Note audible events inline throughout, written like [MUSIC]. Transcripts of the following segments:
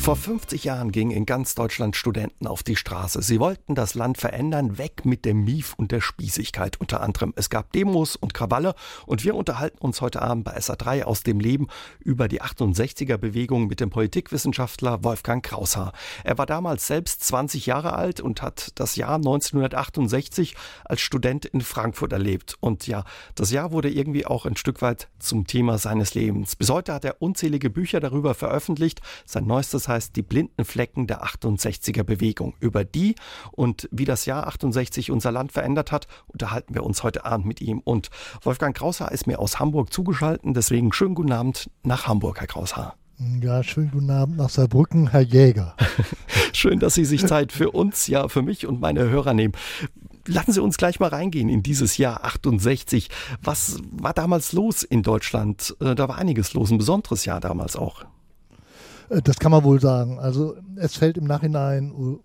Vor 50 Jahren gingen in ganz Deutschland Studenten auf die Straße. Sie wollten das Land verändern, weg mit dem Mief und der Spießigkeit unter anderem. Es gab Demos und Krawalle und wir unterhalten uns heute Abend bei SA3 aus dem Leben über die 68er Bewegung mit dem Politikwissenschaftler Wolfgang Kraushaar. Er war damals selbst 20 Jahre alt und hat das Jahr 1968 als Student in Frankfurt erlebt. Und ja, das Jahr wurde irgendwie auch ein Stück weit zum Thema seines Lebens. Bis heute hat er unzählige Bücher darüber veröffentlicht. Sein neuestes heißt Die blinden Flecken der 68er Bewegung. Über die und wie das Jahr 68 unser Land verändert hat, unterhalten wir uns heute Abend mit ihm. Und Wolfgang Kraushaar ist mir aus Hamburg zugeschaltet, deswegen schönen guten Abend nach Hamburg, Herr Kraushaar. Ja, schönen guten Abend nach Saarbrücken, Herr Jäger. [LAUGHS] Schön, dass Sie sich Zeit für uns, ja, für mich und meine Hörer nehmen. Lassen Sie uns gleich mal reingehen in dieses Jahr 68. Was war damals los in Deutschland? Äh, da war einiges los, ein besonderes Jahr damals auch. Äh, das kann man wohl sagen. Also es fällt im Nachhinein äh,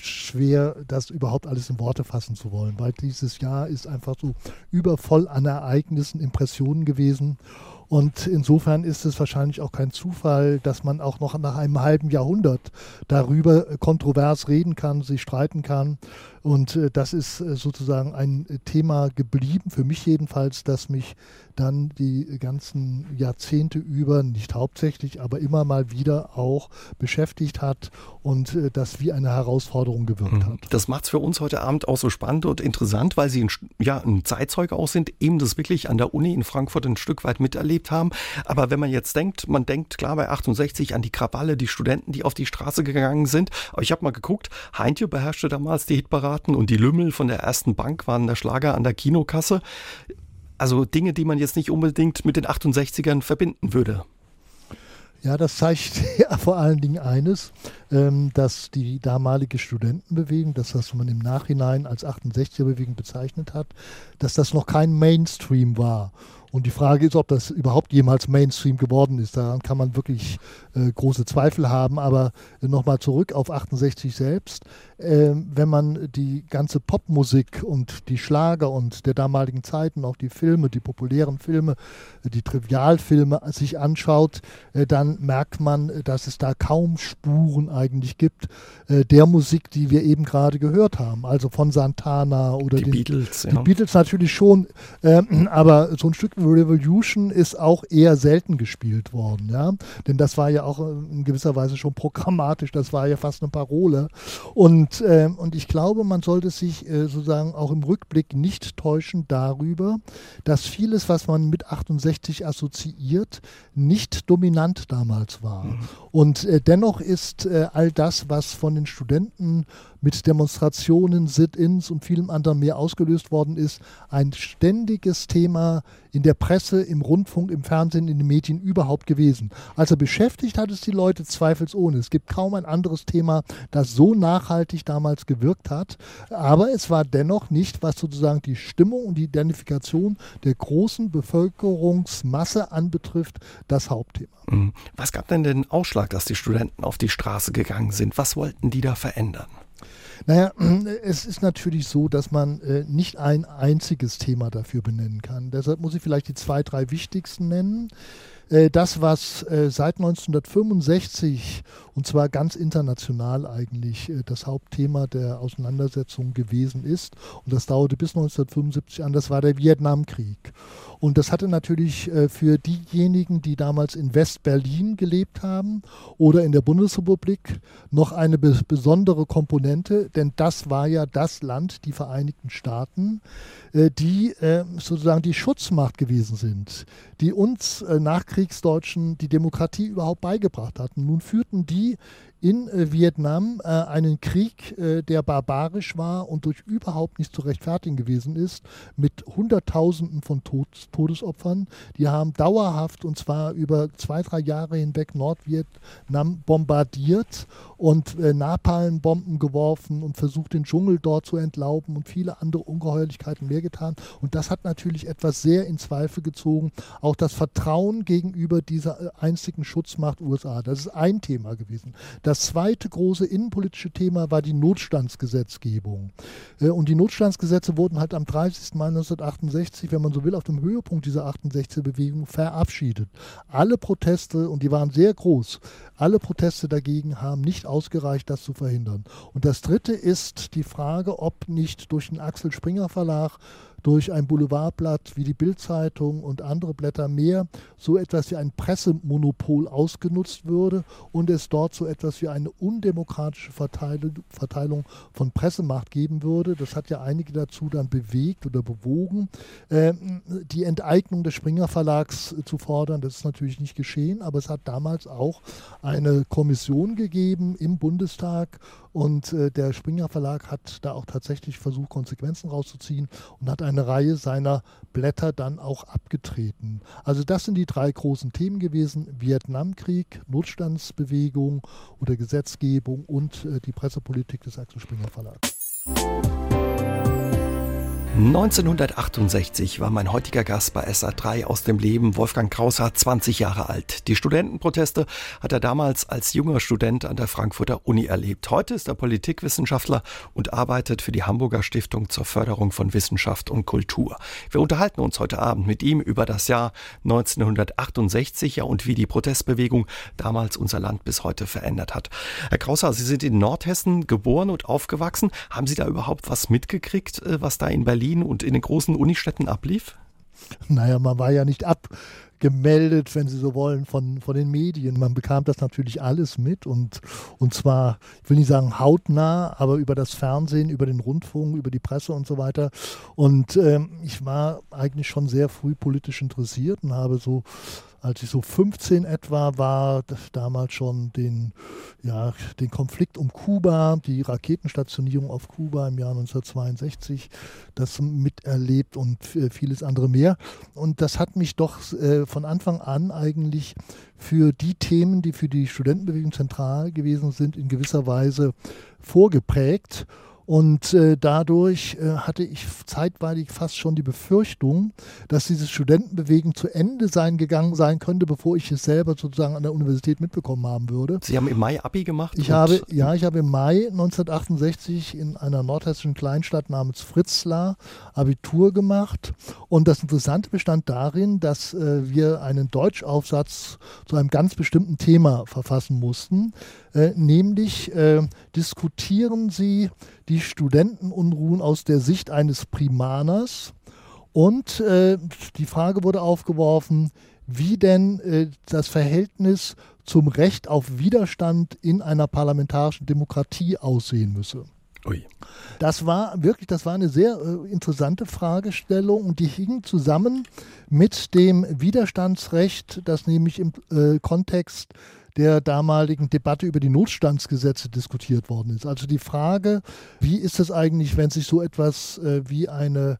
schwer, das überhaupt alles in Worte fassen zu wollen, weil dieses Jahr ist einfach so übervoll an Ereignissen, Impressionen gewesen. Und insofern ist es wahrscheinlich auch kein Zufall, dass man auch noch nach einem halben Jahrhundert darüber kontrovers reden kann, sich streiten kann. Und äh, das ist äh, sozusagen ein Thema geblieben, für mich jedenfalls, das mich dann die ganzen Jahrzehnte über, nicht hauptsächlich, aber immer mal wieder auch beschäftigt hat und äh, das wie eine Herausforderung gewirkt mhm. hat. Das macht es für uns heute Abend auch so spannend und interessant, weil Sie ein, ja, ein Zeitzeuge auch sind, eben das wirklich an der Uni in Frankfurt ein Stück weit miterlebt haben. Aber wenn man jetzt denkt, man denkt klar bei 68 an die Krawalle, die Studenten, die auf die Straße gegangen sind. Aber ich habe mal geguckt, Heintje beherrschte damals die Hitparaden und die Lümmel von der ersten Bank waren der Schlager an der Kinokasse. Also Dinge, die man jetzt nicht unbedingt mit den 68ern verbinden würde. Ja, das zeigt [LAUGHS] ja vor allen Dingen eines, ähm, dass die damalige Studentenbewegung, das was man im Nachhinein als 68er-Bewegung bezeichnet hat, dass das noch kein Mainstream war. Und die Frage ist, ob das überhaupt jemals Mainstream geworden ist. Daran kann man wirklich äh, große Zweifel haben. Aber äh, nochmal zurück auf 68 selbst. Äh, wenn man die ganze Popmusik und die Schlager und der damaligen Zeiten, auch die Filme, die populären Filme, äh, die Trivialfilme sich anschaut, äh, dann merkt man, äh, dass es da kaum Spuren eigentlich gibt der Musik, die wir eben gerade gehört haben. Also von Santana oder die den, Beatles. Ja. Die Beatles natürlich schon, ähm, aber so ein Stück Revolution ist auch eher selten gespielt worden, ja. Denn das war ja auch in gewisser Weise schon programmatisch, das war ja fast eine Parole. Und, äh, und ich glaube, man sollte sich äh, sozusagen auch im Rückblick nicht täuschen darüber, dass vieles, was man mit 68 assoziiert, nicht dominant damals war. Mhm. Und äh, dennoch ist äh, all das, was von den Studenten mit Demonstrationen, Sit-ins und vielem anderen mehr ausgelöst worden ist, ein ständiges Thema in der Presse, im Rundfunk, im Fernsehen, in den Medien überhaupt gewesen. Also beschäftigt hat es die Leute zweifelsohne. Es gibt kaum ein anderes Thema, das so nachhaltig damals gewirkt hat. Aber es war dennoch nicht, was sozusagen die Stimmung und die Identifikation der großen Bevölkerungsmasse anbetrifft, das Hauptthema. Mhm. Was gab denn den Ausschlag, dass die Studenten auf die Straße gegangen sind? Was wollten die da verändern? Naja, [CLEARS THROAT] es ist natürlich so, dass man äh, nicht ein einziges Thema dafür benennen kann. Deshalb muss ich vielleicht die zwei, drei wichtigsten nennen. Äh, das, was äh, seit 1965 und zwar ganz international eigentlich äh, das Hauptthema der Auseinandersetzung gewesen ist. Und das dauerte bis 1975 an, das war der Vietnamkrieg. Und das hatte natürlich für diejenigen, die damals in West-Berlin gelebt haben oder in der Bundesrepublik, noch eine besondere Komponente, denn das war ja das Land, die Vereinigten Staaten, die sozusagen die Schutzmacht gewesen sind, die uns Nachkriegsdeutschen die Demokratie überhaupt beigebracht hatten. Nun führten die in äh, Vietnam äh, einen Krieg, äh, der barbarisch war und durch überhaupt nicht zu rechtfertigen gewesen ist, mit Hunderttausenden von Tod Todesopfern. Die haben dauerhaft und zwar über zwei, drei Jahre hinweg Nordvietnam bombardiert und äh, Napalmbomben geworfen und versucht, den Dschungel dort zu entlauben und viele andere Ungeheuerlichkeiten mehr getan. Und das hat natürlich etwas sehr in Zweifel gezogen. Auch das Vertrauen gegenüber dieser äh, einzigen Schutzmacht USA. Das ist ein Thema gewesen. Das zweite große innenpolitische Thema war die Notstandsgesetzgebung. Äh, und die Notstandsgesetze wurden halt am 30. Mai 1968, wenn man so will, auf dem Höhepunkt dieser 68er-Bewegung verabschiedet. Alle Proteste, und die waren sehr groß, alle Proteste dagegen haben nicht ausgereicht, das zu verhindern. Und das dritte ist die Frage, ob nicht durch den Axel Springer Verlag durch ein Boulevardblatt wie die Bildzeitung und andere Blätter mehr so etwas wie ein Pressemonopol ausgenutzt würde und es dort so etwas wie eine undemokratische Verteilung von Pressemacht geben würde. Das hat ja einige dazu dann bewegt oder bewogen, ähm, die Enteignung des Springer Verlags zu fordern. Das ist natürlich nicht geschehen, aber es hat damals auch eine Kommission gegeben im Bundestag und äh, der Springer Verlag hat da auch tatsächlich versucht, Konsequenzen rauszuziehen und hat eine Reihe seiner Blätter dann auch abgetreten. Also das sind die drei großen Themen gewesen. Vietnamkrieg, Notstandsbewegung oder Gesetzgebung und äh, die Pressepolitik des Axel Springer Verlags. 1968 war mein heutiger Gast bei SA3 aus dem Leben. Wolfgang Krauser, 20 Jahre alt. Die Studentenproteste hat er damals als junger Student an der Frankfurter Uni erlebt. Heute ist er Politikwissenschaftler und arbeitet für die Hamburger Stiftung zur Förderung von Wissenschaft und Kultur. Wir unterhalten uns heute Abend mit ihm über das Jahr 1968 ja, und wie die Protestbewegung damals unser Land bis heute verändert hat. Herr Krauser, Sie sind in Nordhessen geboren und aufgewachsen. Haben Sie da überhaupt was mitgekriegt, äh, was da in Berlin Berlin und in den großen Unistädten ablief? Naja, man war ja nicht abgemeldet, wenn Sie so wollen, von, von den Medien. Man bekam das natürlich alles mit und, und zwar, ich will nicht sagen hautnah, aber über das Fernsehen, über den Rundfunk, über die Presse und so weiter. Und ähm, ich war eigentlich schon sehr früh politisch interessiert und habe so als ich so 15 etwa war, damals schon den, ja, den Konflikt um Kuba, die Raketenstationierung auf Kuba im Jahr 1962, das miterlebt und vieles andere mehr. Und das hat mich doch äh, von Anfang an eigentlich für die Themen, die für die Studentenbewegung zentral gewesen sind, in gewisser Weise vorgeprägt. Und äh, dadurch äh, hatte ich zeitweilig fast schon die Befürchtung, dass dieses Studentenbewegen zu Ende sein gegangen sein könnte, bevor ich es selber sozusagen an der Universität mitbekommen haben würde. Sie haben im Mai Abi gemacht? Ich habe, ja, ich habe im Mai 1968 in einer nordhessischen Kleinstadt namens Fritzlar Abitur gemacht. Und das Interessante bestand darin, dass äh, wir einen Deutschaufsatz zu einem ganz bestimmten Thema verfassen mussten. Äh, nämlich äh, diskutieren sie die Studentenunruhen aus der Sicht eines Primaners. Und äh, die Frage wurde aufgeworfen, wie denn äh, das Verhältnis zum Recht auf Widerstand in einer parlamentarischen Demokratie aussehen müsse. Ui. Das war wirklich, das war eine sehr äh, interessante Fragestellung und die hing zusammen mit dem Widerstandsrecht, das nämlich im äh, Kontext der damaligen Debatte über die Notstandsgesetze diskutiert worden ist. Also die Frage, wie ist es eigentlich, wenn sich so etwas äh, wie eine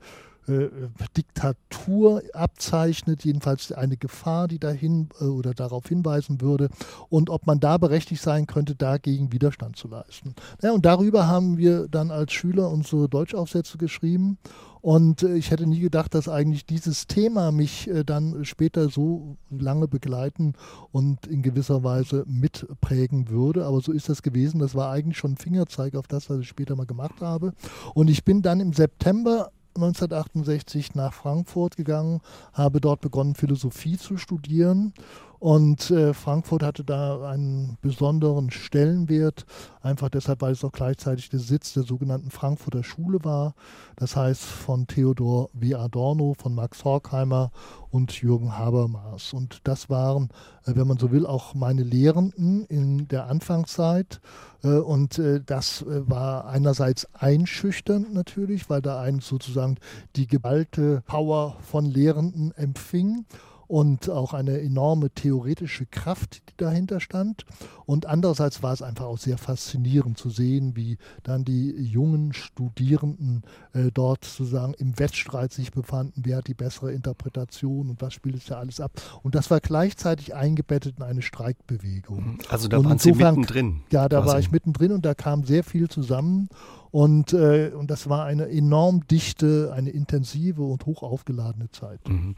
äh, Diktatur abzeichnet, jedenfalls eine Gefahr, die dahin äh, oder darauf hinweisen würde und ob man da berechtigt sein könnte, dagegen Widerstand zu leisten. Ja, und darüber haben wir dann als Schüler unsere Deutschaufsätze geschrieben und äh, ich hätte nie gedacht, dass eigentlich dieses Thema mich dann später so lange begleiten und in gewisser Weise mitprägen würde. Aber so ist das gewesen. Das war eigentlich schon ein Fingerzeig auf das, was ich später mal gemacht habe. Und ich bin dann im September 1968 nach Frankfurt gegangen, habe dort begonnen, Philosophie zu studieren und äh, Frankfurt hatte da einen besonderen Stellenwert, einfach deshalb, weil es auch gleichzeitig der Sitz der sogenannten Frankfurter Schule war. Das heißt von Theodor W. Adorno, von Max Horkheimer und Jürgen Habermas. Und das waren, äh, wenn man so will, auch meine Lehrenden in der Anfangszeit. Äh, und äh, das äh, war einerseits einschüchternd natürlich, weil da einen sozusagen die geballte Power von Lehrenden empfing und auch eine enorme theoretische Kraft, die dahinter stand. Und andererseits war es einfach auch sehr faszinierend zu sehen, wie dann die jungen Studierenden äh, dort sozusagen im Wettstreit sich befanden, wer hat die bessere Interpretation und was spielt es ja alles ab. Und das war gleichzeitig eingebettet in eine Streikbewegung. Also da waren Sie mittendrin. Ja, da quasi. war ich mittendrin und da kam sehr viel zusammen. Und, äh, und das war eine enorm dichte, eine intensive und hoch aufgeladene Zeit. Mhm.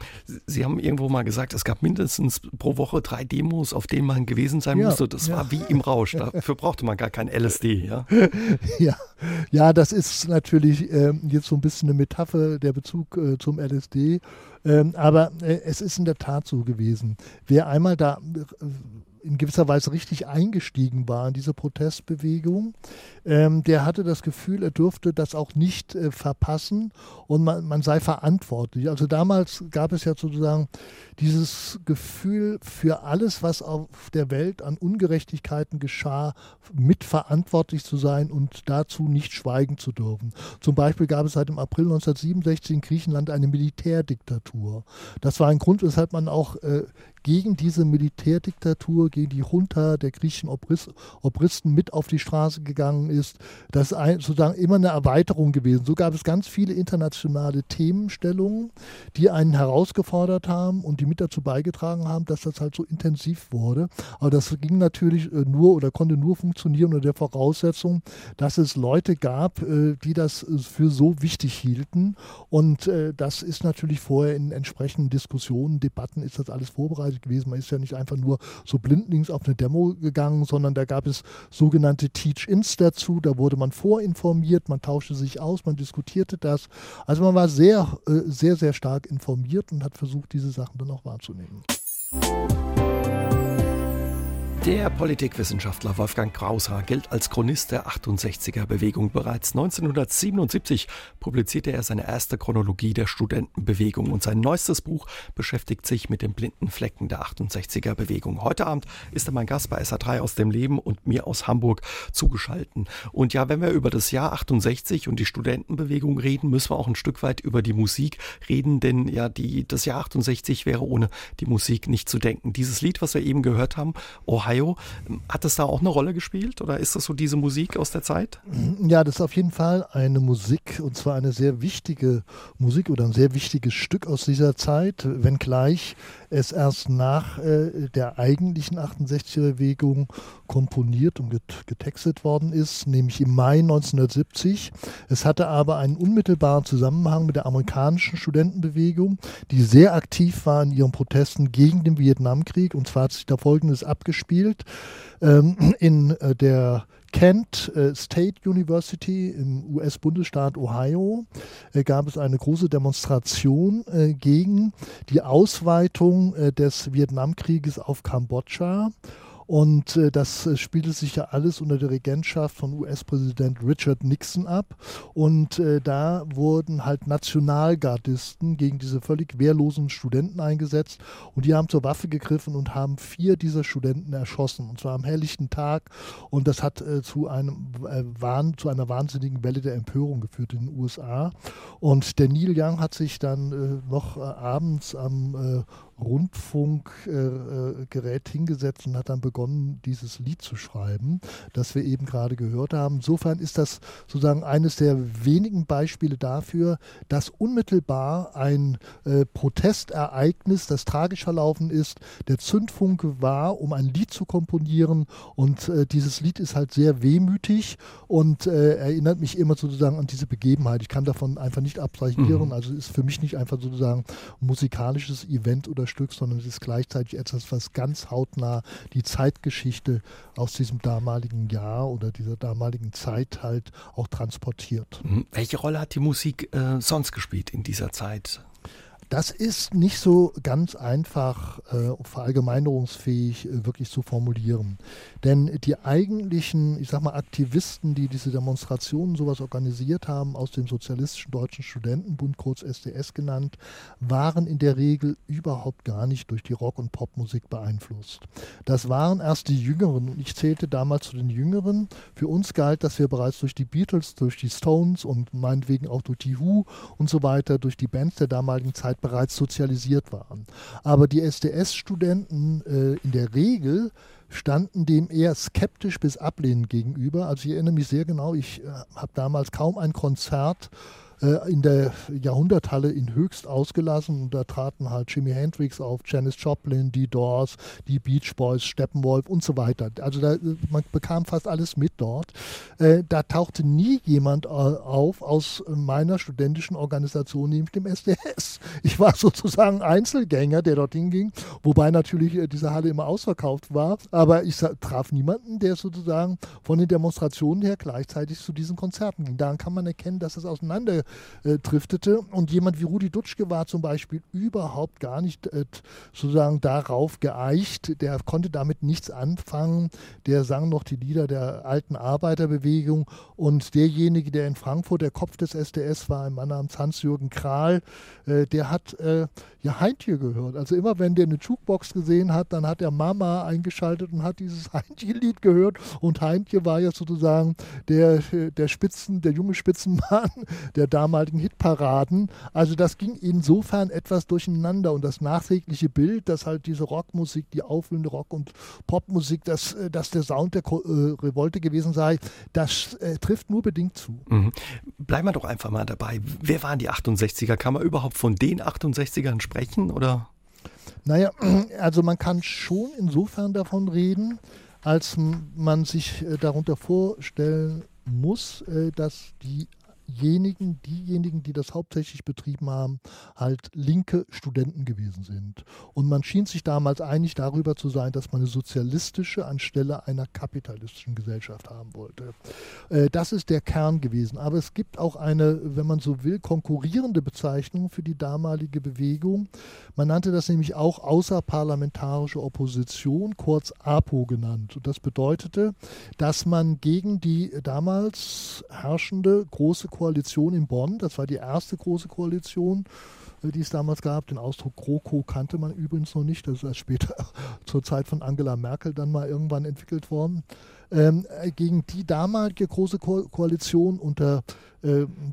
Sie haben irgendwo mal gesagt, es gab mindestens pro Woche drei Demos, auf denen man gewesen sein ja, musste. Das ja. war wie im Rausch. [LAUGHS] Dafür brauchte man gar kein LSD. Ja, [LAUGHS] ja. ja das ist natürlich äh, jetzt so ein bisschen eine Metapher, der Bezug äh, zum LSD. Ähm, aber äh, es ist in der Tat so gewesen. Wer einmal da äh, in gewisser Weise richtig eingestiegen war in diese Protestbewegung, ähm, der hatte das Gefühl, er dürfte das auch nicht äh, verpassen und man, man, sei verantwortlich. Also damals gab es ja sozusagen dieses Gefühl, für alles, was auf der Welt an Ungerechtigkeiten geschah, mitverantwortlich zu sein und dazu nicht schweigen zu dürfen. Zum Beispiel gab es seit dem April 1967 in Griechenland eine Militärdiktatur. Das war ein Grund, weshalb man auch äh, gegen diese Militärdiktatur, gegen die Junta der griechischen Obristen mit auf die Straße gegangen ist. Das ist sozusagen immer eine Erweiterung gewesen. So gab es ganz viele internationale Themenstellungen, die einen herausgefordert haben und die mit dazu beigetragen haben, dass das halt so intensiv wurde. Aber das ging natürlich äh, nur oder konnte nur funktionieren unter der Voraussetzung, dass es Leute gab, äh, die das äh, für so wichtig hielten. Und das ist natürlich vorher in entsprechenden Diskussionen, Debatten ist das alles vorbereitet gewesen. Man ist ja nicht einfach nur so blindlings auf eine Demo gegangen, sondern da gab es sogenannte Teach-Ins dazu. Da wurde man vorinformiert, man tauschte sich aus, man diskutierte das. Also man war sehr, sehr, sehr stark informiert und hat versucht, diese Sachen dann auch wahrzunehmen. Der Politikwissenschaftler Wolfgang Kraushaar gilt als Chronist der 68er Bewegung. Bereits 1977 publizierte er seine erste Chronologie der Studentenbewegung und sein neuestes Buch beschäftigt sich mit den blinden Flecken der 68er Bewegung. Heute Abend ist er mein Gast bei SA3 aus dem Leben und mir aus Hamburg zugeschalten. Und ja, wenn wir über das Jahr 68 und die Studentenbewegung reden, müssen wir auch ein Stück weit über die Musik reden, denn ja, die, das Jahr 68 wäre ohne die Musik nicht zu denken. Dieses Lied, was wir eben gehört haben, Ohio Ohio. Hat das da auch eine Rolle gespielt oder ist das so diese Musik aus der Zeit? Ja, das ist auf jeden Fall eine Musik und zwar eine sehr wichtige Musik oder ein sehr wichtiges Stück aus dieser Zeit, wenngleich es erst nach äh, der eigentlichen 68er-Bewegung komponiert und getextet worden ist, nämlich im Mai 1970. Es hatte aber einen unmittelbaren Zusammenhang mit der amerikanischen Studentenbewegung, die sehr aktiv war in ihren Protesten gegen den Vietnamkrieg. Und zwar hat sich da Folgendes abgespielt. Ähm, in äh, der Kent äh, State University im US-Bundesstaat Ohio äh, gab es eine große Demonstration gegen die Ausweitung des Vietnamkrieges auf Kambodscha. Und äh, das äh, spielte sich ja alles unter der Regentschaft von US-Präsident Richard Nixon ab. Und äh, da wurden halt Nationalgardisten gegen diese völlig wehrlosen Studenten eingesetzt. Und die haben zur Waffe gegriffen und haben vier dieser Studenten erschossen. Und zwar am helllichten Tag. Und das hat äh, zu, einem, äh, wahn, zu einer wahnsinnigen Welle der Empörung geführt in den USA. Und der Neil Young hat sich dann äh, noch abends am Rundfunkgerät hingesetzt und hat dann begonnen, dieses Lied zu schreiben, das wir eben gerade gehört haben. Insofern ist das sozusagen eines der wenigen Beispiele dafür, dass unmittelbar ein äh, Protestereignis, das tragisch verlaufen ist, der Zündfunke war, um ein Lied zu komponieren. Und äh, dieses Lied ist halt sehr wehmütig und äh, erinnert mich immer sozusagen an diese Begebenheit. Ich kann davon einfach nicht abstrahieren. Mhm. Also ist für mich nicht einfach sozusagen ein musikalisches Event oder Stück, sondern es ist gleichzeitig etwas, was ganz hautnah die Zeitgeschichte aus diesem damaligen Jahr oder dieser damaligen Zeit halt auch transportiert. Mhm. Welche Rolle hat die Musik äh, sonst gespielt in dieser Zeit? Das ist nicht so ganz einfach äh, verallgemeinerungsfähig äh, wirklich zu formulieren. Denn die eigentlichen, ich sag mal, Aktivisten, die diese Demonstrationen sowas organisiert haben, aus dem Sozialistischen Deutschen Studentenbund, kurz SDS genannt, waren in der Regel überhaupt gar nicht durch die Rock- und Popmusik beeinflusst. Das waren erst die Jüngeren und ich zählte damals zu den Jüngeren. Für uns galt, dass wir bereits durch die Beatles, durch die Stones und meinetwegen auch durch die Who und so weiter, durch die Bands der damaligen Zeit bereits sozialisiert waren. Aber die SDS-Studenten äh, in der Regel standen dem eher skeptisch bis ablehnend gegenüber. Also ich erinnere mich sehr genau, ich äh, habe damals kaum ein Konzert äh, in der Jahrhunderthalle in Höchst ausgelassen. Und da traten halt Jimi Hendrix auf, Janis Joplin, die Doors, die Beach Boys, Steppenwolf und so weiter. Also da, man bekam fast alles mit dort. Äh, da tauchte nie jemand äh, auf aus meiner studentischen Organisation, nämlich dem SDS. Ich war sozusagen Einzelgänger, der dorthin ging, wobei natürlich äh, diese Halle immer ausverkauft war. Aber ich traf niemanden, der sozusagen von den Demonstrationen her gleichzeitig zu diesen Konzerten ging. Daran kann man erkennen, dass es auseinanderdriftete. Und jemand wie Rudi Dutschke war zum Beispiel überhaupt gar nicht äh, sozusagen darauf geeicht. Der konnte damit nichts anfangen. Der sang noch die Lieder der alten Arbeiterbewegung. Und derjenige, der in Frankfurt der Kopf des SDS war, ein Mann namens Hans-Jürgen Kral, äh, der hat äh, ja Heintje gehört. Also immer wenn der eine Jukebox gesehen hat, dann hat er Mama eingeschaltet und hat dieses [LAUGHS] Heintje-Lied gehört. Und Heintje war ja sozusagen der, der Spitzen, der junge Spitzenmann der damaligen Hitparaden. Also das ging insofern etwas durcheinander und das nachträgliche Bild, dass halt diese Rockmusik, die auffüllende Rock- und Popmusik, dass, äh, dass der Sound der äh, Revolte gewesen sei, das äh, trifft nur bedingt zu. Mhm. Bleiben wir doch einfach mal dabei. Wer waren die 68er? Kann man überhaupt von den 68ern sprechen oder? Naja, [CLEARS THROAT] also man kann schon insofern davon reden, als man sich äh, darunter vorstellen muss, dass die diejenigen, diejenigen, die das hauptsächlich betrieben haben, halt linke Studenten gewesen sind. Und man schien sich damals einig darüber zu sein, dass man eine sozialistische anstelle einer kapitalistischen Gesellschaft haben wollte. Äh, das ist der Kern gewesen. Aber es gibt auch eine, wenn man so will, konkurrierende Bezeichnung für die damalige Bewegung. Man nannte das nämlich auch außerparlamentarische Opposition, kurz APO genannt. Und das bedeutete, dass man gegen die damals herrschende große Koalition in Bonn. Das war die erste große Koalition, äh, die es damals gab. Den Ausdruck GroKo kannte man übrigens noch nicht. Das ist erst später [LAUGHS] zur Zeit von Angela Merkel dann mal irgendwann entwickelt worden. Ähm, äh, gegen die damalige große Ko Koalition unter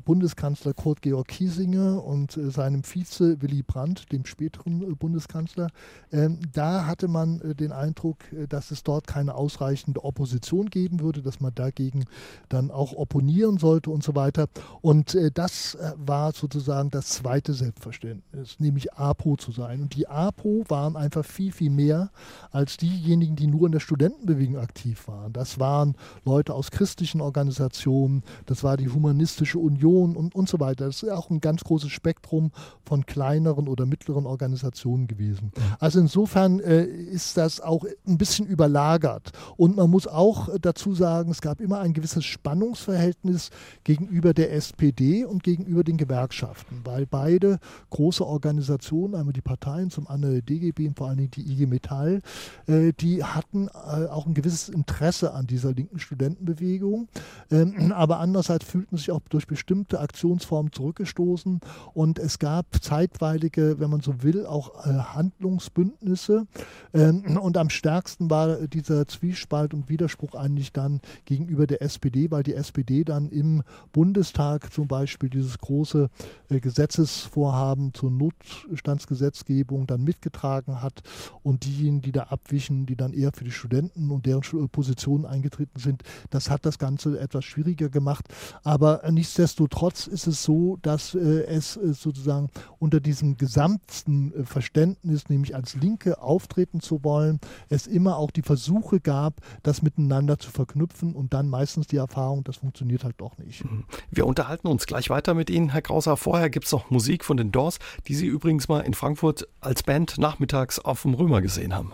Bundeskanzler Kurt Georg Kiesinger und äh, seinem Vize Willy Brandt, dem späteren äh, Bundeskanzler, ähm, da hatte man äh, den Eindruck, äh, dass es dort keine ausreichende Opposition geben würde, dass man dagegen dann auch opponieren sollte und so weiter. Und das war sozusagen das zweite Selbstverständnis, nämlich APO zu sein. Und die APO waren einfach viel, viel mehr als diejenigen, die nur in der Studentenbewegung aktiv waren. Das waren Leute aus christlichen Organisationen, das war die humanistische Kommunistische Union und, und so weiter. Das ist auch ein ganz großes Spektrum von kleineren oder mittleren Organisationen gewesen. Also insofern äh, ist das auch ein bisschen überlagert. Und man muss auch dazu sagen, es gab immer ein gewisses Spannungsverhältnis gegenüber der SPD und gegenüber den Gewerkschaften, weil beide große Organisationen, einmal die Parteien, zum anderen die DGB und vor allen Dingen die IG Metall, äh, die hatten äh, auch ein gewisses Interesse an dieser linken Studentenbewegung. Ähm, aber andererseits fühlten sich auch durch bestimmte Aktionsformen zurückgestoßen und es gab zeitweilige, wenn man so will, auch äh, Handlungsbündnisse. Ähm, und am stärksten war dieser Zwiespalt und Widerspruch eigentlich dann gegenüber der SPD, weil die SPD dann im Bundestag zum Beispiel dieses große äh, Gesetzesvorhaben zur Notstandsgesetzgebung dann mitgetragen hat und diejenigen, die da abwichen, die dann eher für die Studenten und deren Positionen eingetreten sind, das hat das Ganze etwas schwieriger gemacht. Aber nichtsdestotrotz ist es so, dass äh, es äh, sozusagen unter diesem gesamten äh, Verständnis, nämlich als Linke auftreten zu wollen, es immer auch die Versuche gab, das miteinander zu verknüpfen und dann meistens die Erfahrung, das funktioniert halt doch nicht. Mhm. Wir unterhalten uns gleich weiter mit Ihnen, Herr Krauser. Vorher gibt es noch Musik von den Doors, die Sie übrigens mal in Frankfurt als Band nachmittags auf dem Römer gesehen haben.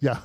Ja,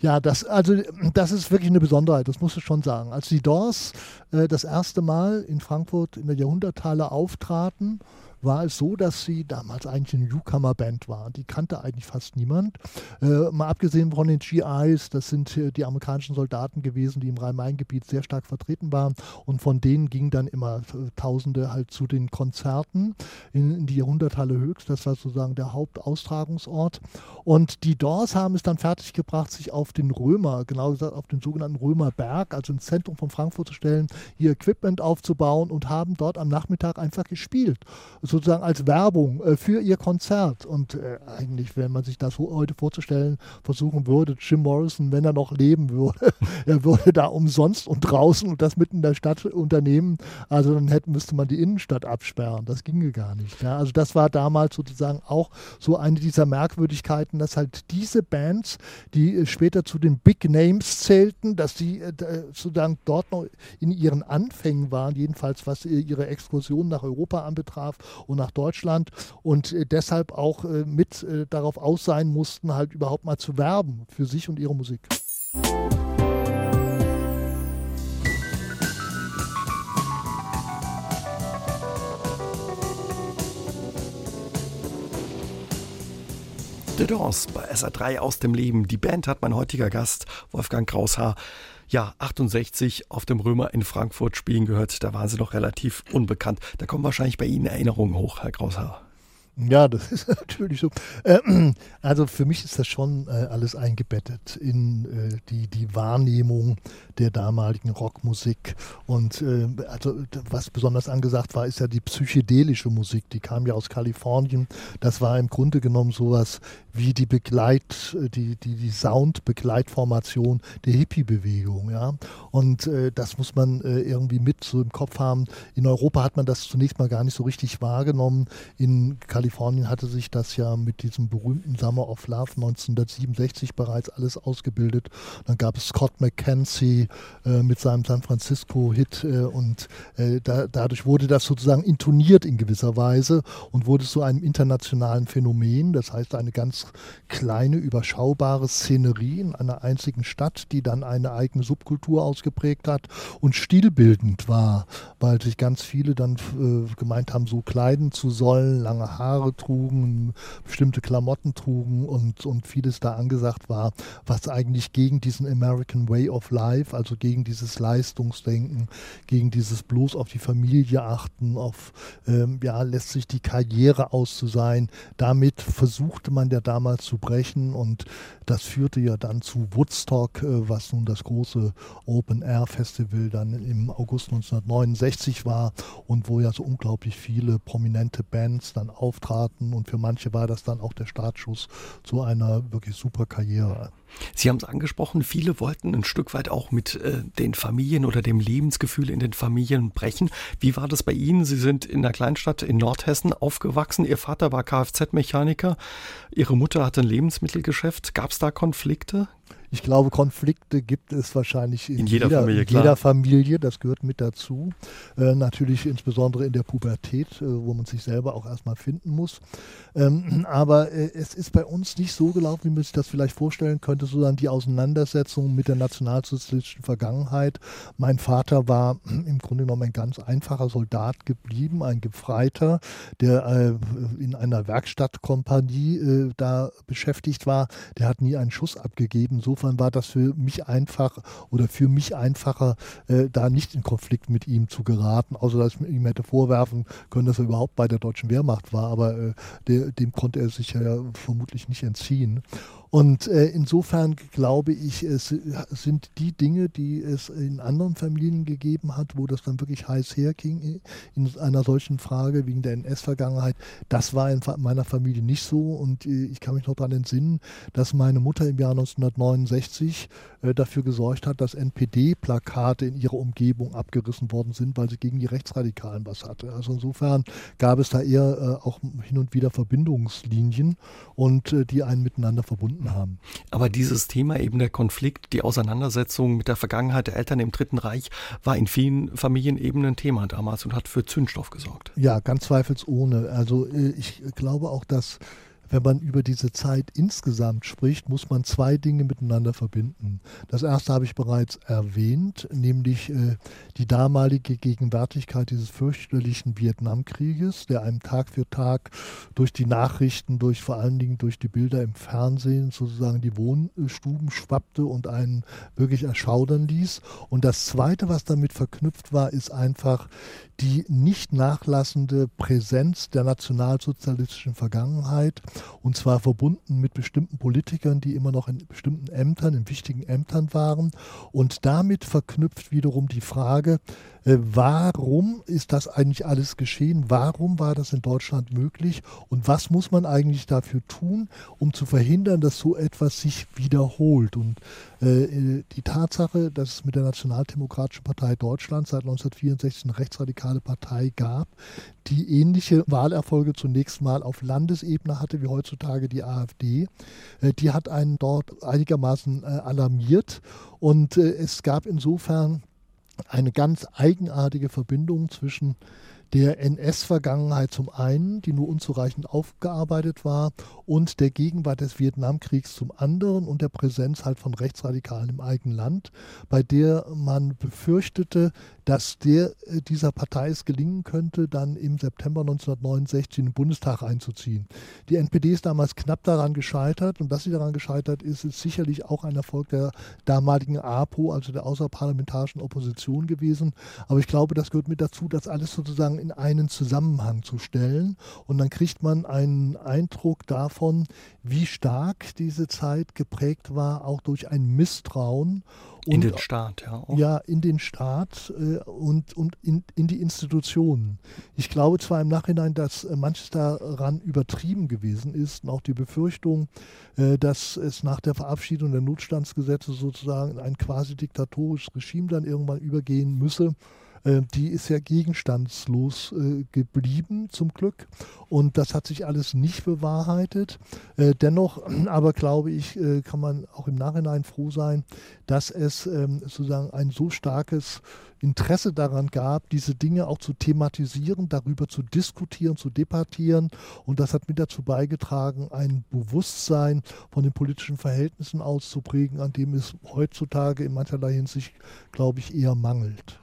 ja, das, also, das ist wirklich eine Besonderheit, das musst du schon sagen. Als die Doors äh, das erste Mal in Frankfurt in der Jahrhunderthalle auftraten, war es so, dass sie damals eigentlich eine Newcomer-Band war. Die kannte eigentlich fast niemand. Äh, mal abgesehen von den GIs, das sind äh, die amerikanischen Soldaten gewesen, die im Rhein-Main-Gebiet sehr stark vertreten waren. Und von denen gingen dann immer äh, Tausende halt zu den Konzerten in, in die Jahrhunderthalle Höchst. Das war sozusagen der Hauptaustragungsort. Und die Doors haben es dann fertiggebracht, sich auf den Römer, genau gesagt auf den sogenannten Römerberg, also ins Zentrum von Frankfurt zu stellen, ihr Equipment aufzubauen und haben dort am Nachmittag einfach gespielt. So sozusagen als Werbung äh, für ihr Konzert. Und äh, eigentlich, wenn man sich das heute vorzustellen versuchen würde, Jim Morrison, wenn er noch leben würde, [LAUGHS] er würde da umsonst und draußen und das mitten in der Stadt unternehmen. Also dann hätte, müsste man die Innenstadt absperren. Das ginge gar nicht. Ja. Also das war damals sozusagen auch so eine dieser Merkwürdigkeiten, dass halt diese Bands, die äh, später zu den Big Names zählten, dass die äh, sozusagen dort noch in ihren Anfängen waren, jedenfalls was ihre Exkursion nach Europa anbetraf und nach Deutschland und äh, deshalb auch mit darauf aus sein mussten, halt überhaupt mal zu werben für sich und ihre Musik. The Doors bei SA3 aus dem Leben. Die Band hat mein heutiger Gast, Wolfgang Kraushaar, ja, 68 auf dem Römer in Frankfurt spielen gehört. Da waren sie noch relativ unbekannt. Da kommen wahrscheinlich bei Ihnen Erinnerungen hoch, Herr Kraushaar. Ja, das [LAUGHS] ist natürlich so. Äh, also für mich ist das schon äh, alles eingebettet in äh, die, die Wahrnehmung der damaligen Rockmusik. Und also was besonders angesagt war, ist ja die psychedelische Musik. Die kam ja aus Kalifornien. Das war im Grunde genommen sowas wie die Begleit, die, die, die Sound-Begleitformation der Hippie-Bewegung. Ja? Und das muss man irgendwie mit so im Kopf haben. In Europa hat man das zunächst mal gar nicht so richtig wahrgenommen. In Kalifornien Kalifornien hatte sich das ja mit diesem berühmten Summer of Love 1967 bereits alles ausgebildet. Dann gab es Scott McKenzie äh, mit seinem San Francisco-Hit äh, und äh, da, dadurch wurde das sozusagen intoniert in gewisser Weise und wurde zu einem internationalen Phänomen. Das heißt, eine ganz kleine, überschaubare Szenerie in einer einzigen Stadt, die dann eine eigene Subkultur ausgeprägt hat und stilbildend war, weil sich ganz viele dann äh, gemeint haben, so kleiden zu sollen, lange Haare Haare trugen, bestimmte Klamotten trugen und, und vieles da angesagt war, was eigentlich gegen diesen American Way of Life, also gegen dieses Leistungsdenken, gegen dieses bloß auf die Familie achten, auf, ähm, ja, lässt sich die Karriere aus zu sein. Damit versuchte man ja damals zu brechen und das führte ja dann zu Woodstock, äh, was nun das große Open Air Festival dann im August 1969 war und wo ja so unglaublich viele prominente Bands dann auftraten traten und für manche war das dann auch der Startschuss zu einer wirklich super Karriere. Sie haben es angesprochen, viele wollten ein Stück weit auch mit äh, den Familien oder dem Lebensgefühl in den Familien brechen. Wie war das bei Ihnen? Sie sind in einer Kleinstadt in Nordhessen aufgewachsen. Ihr Vater war Kfz-Mechaniker. Ihre Mutter hatte ein Lebensmittelgeschäft. Gab es da Konflikte? Ich glaube, Konflikte gibt es wahrscheinlich in, in jeder, jeder, Familie. In jeder Familie, das gehört mit dazu. Äh, natürlich insbesondere in der Pubertät, äh, wo man sich selber auch erstmal finden muss. Ähm, [CLEARS THROAT] aber äh, es ist bei uns nicht so gelaufen, wie man sich das vielleicht vorstellen könnte, sondern die Auseinandersetzung mit der nationalsozialistischen Vergangenheit. Mein Vater war im Grunde genommen ein ganz einfacher Soldat geblieben, ein Gefreiter, der äh, in einer Werkstattkompanie äh, da beschäftigt war. Der hat nie einen Schuss abgegeben. So insofern war das für mich einfach oder für mich einfacher, äh, da nicht in Konflikt mit ihm zu geraten, außer dass ich ihm hätte vorwerfen können, dass er überhaupt bei der deutschen Wehrmacht war, aber äh, der, dem konnte er sich ja vermutlich nicht entziehen. Und äh, insofern glaube ich, es sind die Dinge, die es in anderen Familien gegeben hat, wo das dann wirklich heiß herging in einer solchen Frage wegen der NS-Vergangenheit. Das war in meiner Familie nicht so. Und äh, ich kann mich noch daran entsinnen, dass meine Mutter im Jahr 1969 äh, dafür gesorgt hat, dass NPD-Plakate in ihrer Umgebung abgerissen worden sind, weil sie gegen die Rechtsradikalen was hatte. Also insofern gab es da eher äh, auch hin und wieder Verbindungslinien und äh, die einen miteinander verbunden gefunden haben. Aber dieses Thema eben der Konflikt, die Auseinandersetzung mit der Vergangenheit der Eltern im Dritten Reich war in vielen Familien eben ein Thema damals und hat für Zündstoff gesorgt. Ja, ganz zweifelsohne. Also äh, ich glaube auch, dass wenn man über diese Zeit insgesamt spricht, muss man zwei Dinge miteinander verbinden. Das erste habe ich bereits erwähnt, nämlich äh, die damalige Gegenwärtigkeit dieses fürchterlichen Vietnamkrieges, der einem Tag für Tag durch die Nachrichten, durch vor allen Dingen durch die Bilder im Fernsehen sozusagen die Wohnstuben schwappte und einen wirklich erschaudern ließ. Und das zweite, was damit verknüpft war, ist einfach die nicht nachlassende Präsenz der nationalsozialistischen Vergangenheit und zwar verbunden mit bestimmten Politikern, die immer noch in bestimmten Ämtern, in wichtigen Ämtern waren. Und damit verknüpft wiederum die Frage, warum ist das eigentlich alles geschehen? Warum war das in Deutschland möglich? Und was muss man eigentlich dafür tun, um zu verhindern, dass so etwas sich wiederholt? Und äh, die Tatsache, dass es mit der Nationaldemokratischen Partei Deutschland seit 1964 eine rechtsradikale Partei gab, die ähnliche Wahlerfolge zunächst mal auf Landesebene hatte wie heutzutage die AfD, äh, die hat einen dort einigermaßen äh, alarmiert. Und äh, es gab insofern eine ganz eigenartige Verbindung zwischen der NS-Vergangenheit zum einen, die nur unzureichend aufgearbeitet war, und der Gegenwart des Vietnamkriegs zum anderen und der Präsenz halt von Rechtsradikalen im eigenen Land, bei der man befürchtete, dass der, äh, dieser Partei es gelingen könnte, dann im September 1969 in den Bundestag einzuziehen. Die NPD ist damals knapp daran gescheitert und dass sie daran gescheitert ist, ist sicherlich auch ein Erfolg der damaligen APO, also der außerparlamentarischen Opposition gewesen. Aber ich glaube, das gehört mit dazu, das alles sozusagen in einen Zusammenhang zu stellen und dann kriegt man einen Eindruck davon, wie stark diese Zeit geprägt war, auch durch ein Misstrauen in den Staat, ja. Auch. Ja, in den Staat äh, und, und in, in die Institutionen. Ich glaube zwar im Nachhinein, dass äh, manches daran übertrieben gewesen ist und auch die Befürchtung, äh, dass es nach der Verabschiedung der Notstandsgesetze sozusagen in ein quasi diktatorisches Regime dann irgendwann übergehen müsse. Äh, die ist ja gegenstandslos äh, geblieben, zum Glück. Und das hat sich alles nicht bewahrheitet. Äh, dennoch, [CLEARS THROAT] aber glaube ich, kann man auch im Nachhinein froh sein, dass es ähm, sozusagen ein so starkes Interesse daran gab, diese Dinge auch zu thematisieren, darüber zu diskutieren, zu debattieren. Und das hat mit dazu beigetragen, ein Bewusstsein von den politischen Verhältnissen auszuprägen, an dem es heutzutage in mancherlei Hinsicht, glaube ich, eher mangelt.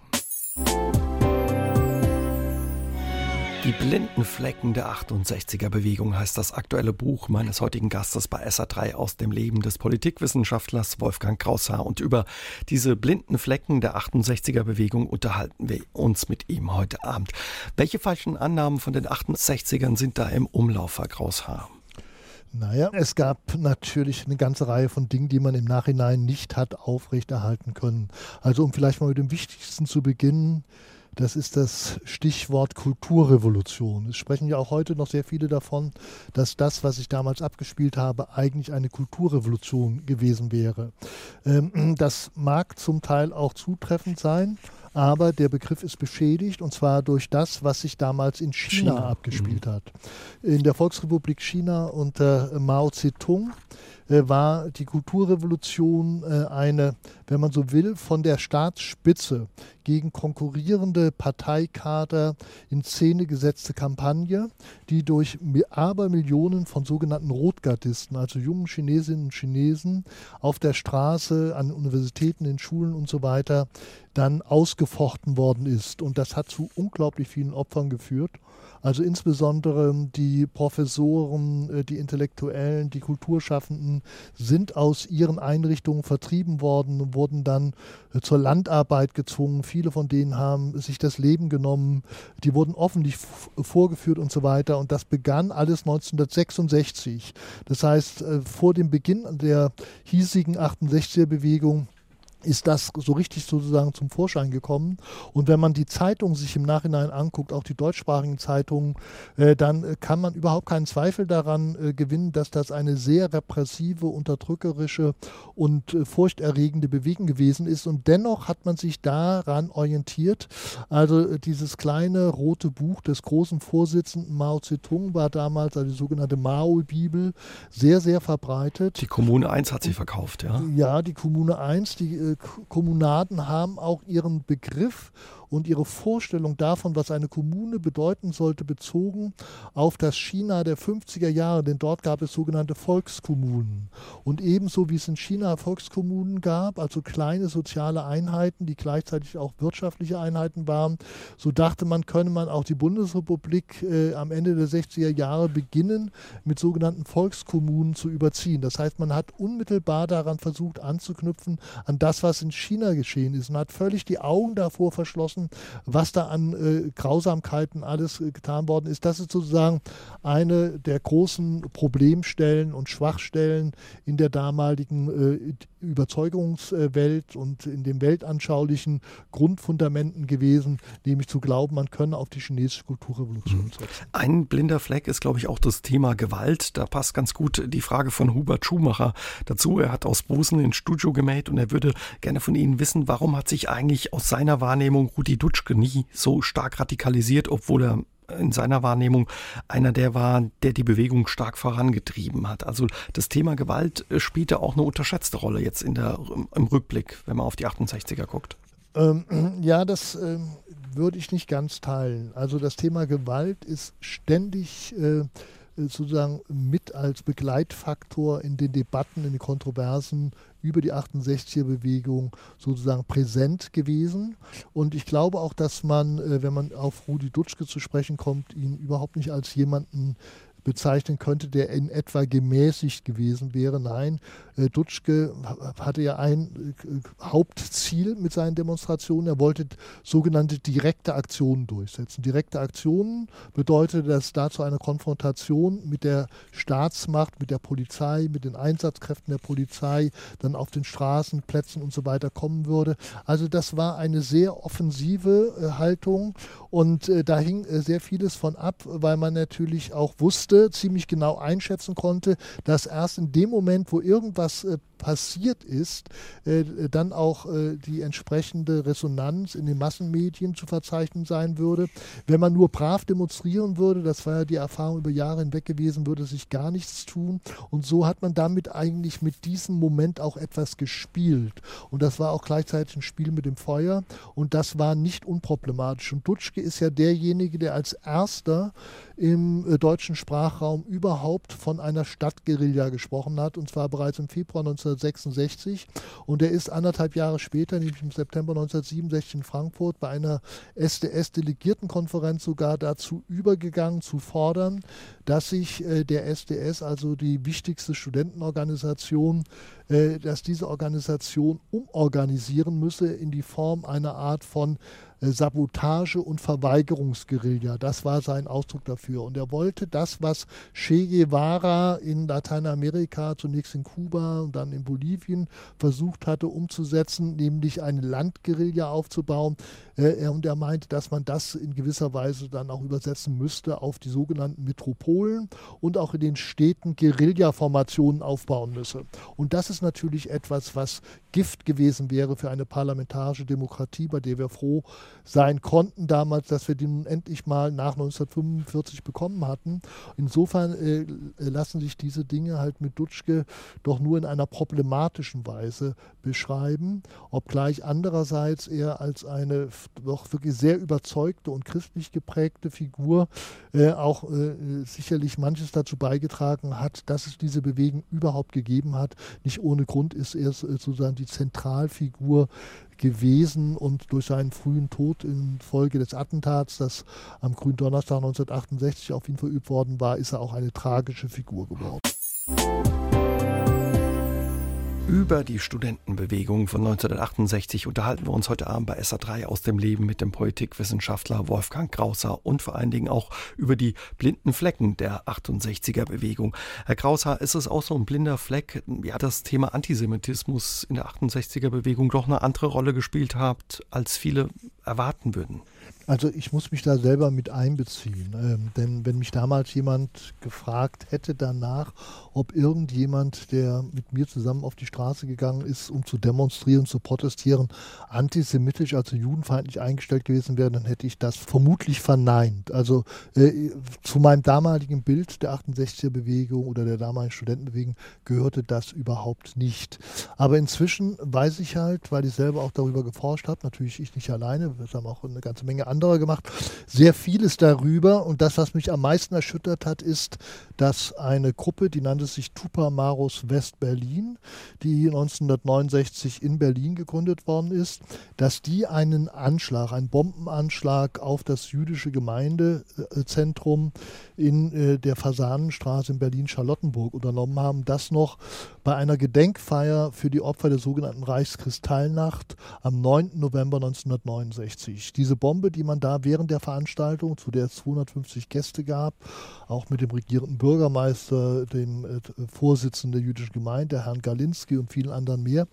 Die blinden Flecken der 68er Bewegung heißt das aktuelle Buch meines heutigen Gastes bei SA3 aus dem Leben des Politikwissenschaftlers Wolfgang Kraushaar. Und über diese blinden Flecken der 68er Bewegung unterhalten wir uns mit ihm heute Abend. Welche falschen Annahmen von den 68ern sind da im Umlauf, Herr Kraushaar? Naja, es gab natürlich eine ganze Reihe von Dingen, die man im Nachhinein nicht hat aufrechterhalten können. Also um vielleicht mal mit dem Wichtigsten zu beginnen, das ist das Stichwort Kulturrevolution. Es sprechen ja auch heute noch sehr viele davon, dass das, was ich damals abgespielt habe, eigentlich eine Kulturrevolution gewesen wäre. Ähm, das mag zum Teil auch zutreffend sein aber der Begriff ist beschädigt und zwar durch das, was sich damals in China, China. abgespielt mhm. hat. In der Volksrepublik China unter Mao Zedong äh, war die Kulturrevolution äh, eine, wenn man so will, von der Staatsspitze gegen konkurrierende Parteikader in Szene gesetzte Kampagne, die durch Abermillionen von sogenannten Rotgardisten, also jungen Chinesinnen und Chinesen, auf der Straße, an Universitäten, in Schulen und so weiter, dann ausgefochten worden ist. Und das hat zu unglaublich vielen Opfern geführt. Also insbesondere die Professoren, äh, die Intellektuellen, die Kulturschaffenden sind aus ihren Einrichtungen vertrieben worden, wurden dann äh, zur Landarbeit gezwungen. Viele von denen haben sich das Leben genommen. Die wurden öffentlich vorgeführt und so weiter. Und das begann alles 1966. Das heißt, äh, vor dem Beginn der hiesigen 68er-Bewegung ist das so richtig sozusagen zum Vorschein gekommen. Und wenn man die Zeitungen sich im Nachhinein anguckt, auch die deutschsprachigen Zeitungen, äh, dann äh, kann man überhaupt keinen Zweifel daran äh, gewinnen, dass das eine sehr repressive, unterdrückerische und äh, furchterregende Bewegung gewesen ist. Und dennoch hat man sich daran orientiert. Also äh, dieses kleine rote Buch des großen Vorsitzenden Mao Zedong war damals, also die sogenannte Mao-Bibel, sehr, sehr verbreitet. Die Kommune 1 hat sie verkauft, ja? Ja, die Kommune 1, die äh, Kommunaden haben auch ihren Begriff und ihre Vorstellung davon, was eine Kommune bedeuten sollte, bezogen auf das China der 50er Jahre, denn dort gab es sogenannte Volkskommunen. Und ebenso wie es in China Volkskommunen gab, also kleine soziale Einheiten, die gleichzeitig auch wirtschaftliche Einheiten waren, so dachte man, könne man auch die Bundesrepublik äh, am Ende der 60er Jahre beginnen, mit sogenannten Volkskommunen zu überziehen. Das heißt, man hat unmittelbar daran versucht anzuknüpfen, an das, was in China geschehen ist und hat völlig die Augen davor verschlossen, vergessen, was da an äh, Grausamkeiten alles äh, getan worden ist. Das ist sozusagen eine der großen Problemstellen und Schwachstellen in der damaligen äh, Überzeugungswelt und in den weltanschaulichen Grundfundamenten gewesen, nämlich zu glauben, man könne auf die chinesische Kulturrevolution mhm. setzen. Ein blinder Fleck ist, glaube ich, auch das Thema Gewalt. Da passt ganz gut die Frage von Hubert Schumacher dazu. Er hat aus Bosen ins Studio gemäht und er würde gerne von Ihnen wissen, warum hat sich eigentlich aus seiner Wahrnehmung Rudi Dutschke nie so stark radikalisiert, obwohl er in seiner Wahrnehmung einer der war, der die Bewegung stark vorangetrieben hat. Also das Thema Gewalt äh, spielte auch eine unterschätzte Rolle jetzt in der, im Rückblick, wenn man auf die 68er guckt. Ähm, [CLEARS THROAT] ja, das äh, würde ich nicht ganz teilen. Also das Thema Gewalt ist ständig äh, sozusagen mit als Begleitfaktor in den Debatten, in den Kontroversen über die 68er-Bewegung sozusagen präsent gewesen. Und ich glaube auch, dass man, äh, wenn man auf Rudi Dutschke zu sprechen kommt, ihn überhaupt nicht als jemanden bezeichnen könnte, der in etwa gemäßigt gewesen wäre. Nein, äh, Dutschke hatte ja ein äh, Hauptziel mit seinen Demonstrationen. Er wollte sogenannte direkte Aktionen durchsetzen. Direkte Aktionen bedeutet, dass da zu einer Konfrontation mit der Staatsmacht, mit der Polizei, mit den Einsatzkräften der Polizei, dann auf den Straßen, Plätzen und so weiter kommen würde. Also das war eine sehr offensive äh, Haltung und da hing sehr vieles von ab, weil man natürlich auch wusste, ziemlich genau einschätzen konnte, dass erst in dem Moment, wo irgendwas äh, passiert ist, äh, dann auch äh, die entsprechende Resonanz in den Massenmedien zu verzeichnen sein würde. Wenn man nur brav demonstrieren würde, das war ja die Erfahrung über Jahre hinweg gewesen, würde sich gar nichts tun. Und so hat man damit eigentlich mit diesem Moment auch etwas gespielt. Und das war auch gleichzeitig ein Spiel mit dem Feuer. Und das war nicht unproblematisch. Und Dutschke ist ja derjenige, der als erster im äh, deutschen Sprachraum überhaupt von einer Stadtguerilla gesprochen hat. Und zwar bereits im Februar 19 1966. Und er ist anderthalb Jahre später, nämlich im September 1967 in Frankfurt, bei einer SDS-Delegiertenkonferenz sogar dazu übergegangen, zu fordern, dass sich äh, der SDS, also die wichtigste Studentenorganisation, äh, dass diese Organisation umorganisieren müsse in die Form einer Art von Sabotage und Verweigerungsguerilla. Das war sein Ausdruck dafür. Und er wollte das, was Che Guevara in Lateinamerika, zunächst in Kuba und dann in Bolivien versucht hatte umzusetzen, nämlich eine Landguerilla aufzubauen. Äh, und er meinte, dass man das in gewisser Weise dann auch übersetzen müsste auf die sogenannten Metropolen und auch in den Städten Guerilla-Formationen aufbauen müsse. Und das ist natürlich etwas, was Gift gewesen wäre für eine parlamentarische Demokratie, bei der wir froh sein konnten damals, dass wir die nun endlich mal nach 1945 bekommen hatten. Insofern äh, lassen sich diese Dinge halt mit Dutschke doch nur in einer problematischen Weise beschreiben, obgleich andererseits er als eine doch wirklich sehr überzeugte und christlich geprägte Figur äh, auch äh, sicherlich manches dazu beigetragen hat, dass es diese Bewegung überhaupt gegeben hat. Nicht ohne Grund ist er sozusagen die Zentralfigur gewesen und durch seinen frühen Tod infolge des Attentats, das am grünen Donnerstag 1968 auf ihn verübt worden war, ist er auch eine tragische Figur geworden. Über die Studentenbewegung von 1968 unterhalten wir uns heute Abend bei SA3 aus dem Leben mit dem Politikwissenschaftler Wolfgang Krauser und vor allen Dingen auch über die blinden Flecken der 68er Bewegung. Herr Krauser, ist es auch so ein blinder Fleck, ja, das Thema Antisemitismus in der 68er Bewegung doch eine andere Rolle gespielt hat, als viele erwarten würden? Also ich muss mich da selber mit einbeziehen, ähm, denn wenn mich damals jemand gefragt hätte danach, ob irgendjemand, der mit mir zusammen auf die Straße gegangen ist, um zu demonstrieren, zu protestieren, antisemitisch, also judenfeindlich eingestellt gewesen wäre, dann hätte ich das vermutlich verneint. Also äh, zu meinem damaligen Bild der 68er-Bewegung oder der damaligen Studentenbewegung gehörte das überhaupt nicht. Aber inzwischen weiß ich halt, weil ich selber auch darüber geforscht habe, natürlich ich nicht alleine, wir haben auch eine ganze Menge Menge anderer gemacht. Sehr vieles darüber. Und das, was mich am meisten erschüttert hat, ist, dass eine Gruppe, die nannte sich Tupamaros West-Berlin, die 1969 in Berlin gegründet worden ist, dass die einen Anschlag, einen Bombenanschlag auf das jüdische Gemeindezentrum in äh, der Fasanenstraße in Berlin-Charlottenburg unternommen haben. Das noch bei einer Gedenkfeier für die Opfer der sogenannten Reichskristallnacht am 9. November 1969. Diese Bombe, die man da während der Veranstaltung, zu der es 250 Gäste gab, auch mit dem regierenden Bürgermeister, dem äh, Vorsitzenden der jüdischen Gemeinde, Herrn Galinski und vielen anderen mehr.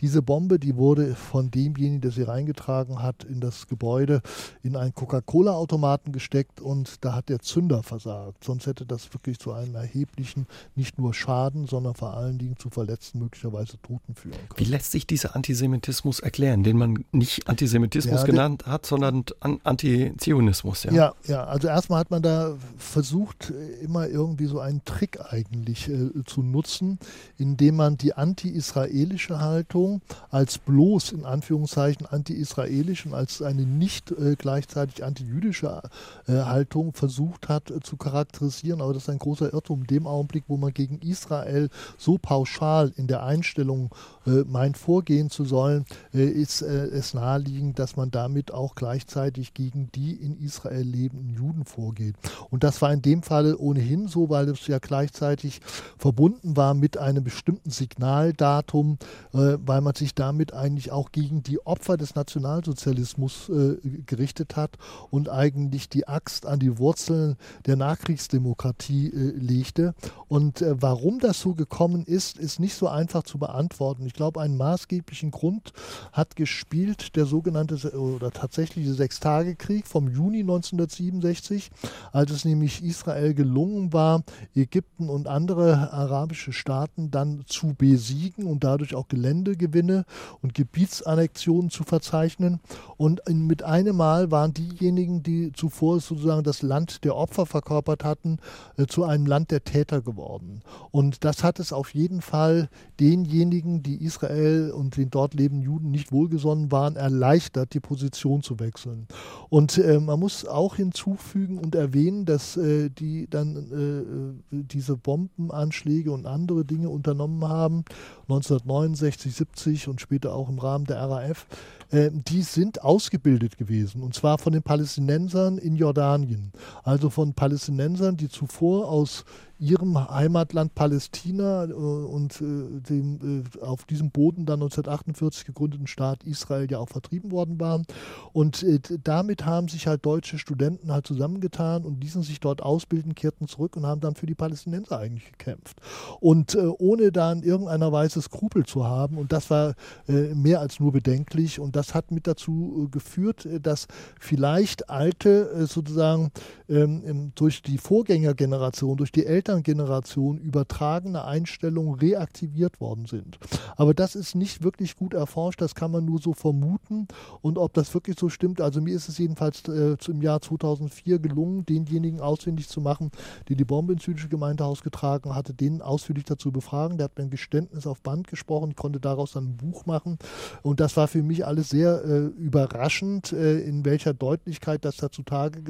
Diese Bombe, die wurde von demjenigen, der sie reingetragen hat, in das Gebäude in einen Coca-Cola-Automaten gesteckt und da hat der Zünder versagt. Sonst hätte das wirklich zu einem erheblichen, nicht nur Schaden, sondern vor allen Dingen zu Verletzten, möglicherweise Toten führen können. Wie lässt sich dieser Antisemitismus erklären, den man nicht Antisemitismus ja, genannt hat, sondern Antizionismus? Ja? ja, ja. Also erstmal hat man da versucht, immer irgendwie so einen Trick eigentlich äh, zu nutzen, indem man die anti-israelische Haltung als bloß in Anführungszeichen anti-israelisch und als eine nicht äh, gleichzeitig anti-jüdische äh, Haltung versucht hat äh, zu charakterisieren. Aber das ist ein großer Irrtum. In dem Augenblick, wo man gegen Israel so pauschal in der Einstellung äh, meint, vorgehen zu sollen, äh, ist es naheliegend, dass man damit auch gleichzeitig gegen die in Israel lebenden Juden vorgeht. Und das war in dem Fall ohnehin so, weil es ja gleichzeitig verbunden war mit einem bestimmten Signaldatum, äh, weil man sich damit eigentlich auch gegen die Opfer des Nationalsozialismus äh, gerichtet hat und eigentlich die Axt an die Wurzeln der Nachkriegsdemokratie äh, legte. Und äh, warum das so gekommen ist, ist nicht so einfach zu beantworten. Ich glaube, einen maßgeblichen Grund hat gespielt der sogenannte oder tatsächliche Sechstagekrieg vom Juni 1967, als es nämlich Israel gelungen war, Ägypten und andere arabische Staaten dann zu besiegen und dadurch auch Geländegewinne und Gebietsannexionen zu verzeichnen. Und mit einem Mal waren diejenigen, die zuvor sozusagen das Land der Opfer verkörpert hatten, äh, zu einem Land der Täter geworden. Und das hat es auf jeden Fall denjenigen, die Israel und den dort lebenden Juden nicht wohlgesonnen waren, erleichtert, die Position zu wechseln. Und äh, man muss auch hinzufügen und erwähnen, dass äh, die dann äh, äh diese Bombenanschläge und andere Dinge unternommen haben, 1969, 70 und später auch im Rahmen der RAF, äh, die sind ausgebildet gewesen. Und zwar von den Palästinensern in Jordanien. Also von Palästinensern, die zuvor aus ihrem Heimatland Palästina äh, und äh, dem äh, auf diesem Boden dann 1948 gegründeten Staat Israel ja auch vertrieben worden waren. Und damit haben sich halt deutsche Studenten halt zusammengetan und ließen sich dort ausbilden, kehrten zurück und haben dann für die Palästinenser eigentlich gekämpft. Und ohne da in irgendeiner Weise Skrupel zu haben. Und das war mehr als nur bedenklich. Und das hat mit dazu geführt, dass vielleicht alte sozusagen ähm, durch die Vorgängergeneration, durch die Eltern Elterngeneration übertragene Einstellungen reaktiviert worden sind. Aber das ist nicht wirklich gut erforscht, das kann man nur so vermuten. Und ob das wirklich so stimmt, also mir ist es jedenfalls äh, im Jahr 2004 gelungen, denjenigen ausfindig zu machen, die die Bombe ins jüdische Gemeindehaus getragen hatte, den ausführlich dazu befragen. Der hat mir ein Geständnis auf Band gesprochen, konnte daraus dann ein Buch machen. Und das war für mich alles sehr äh, überraschend, äh, in welcher Deutlichkeit das da zutage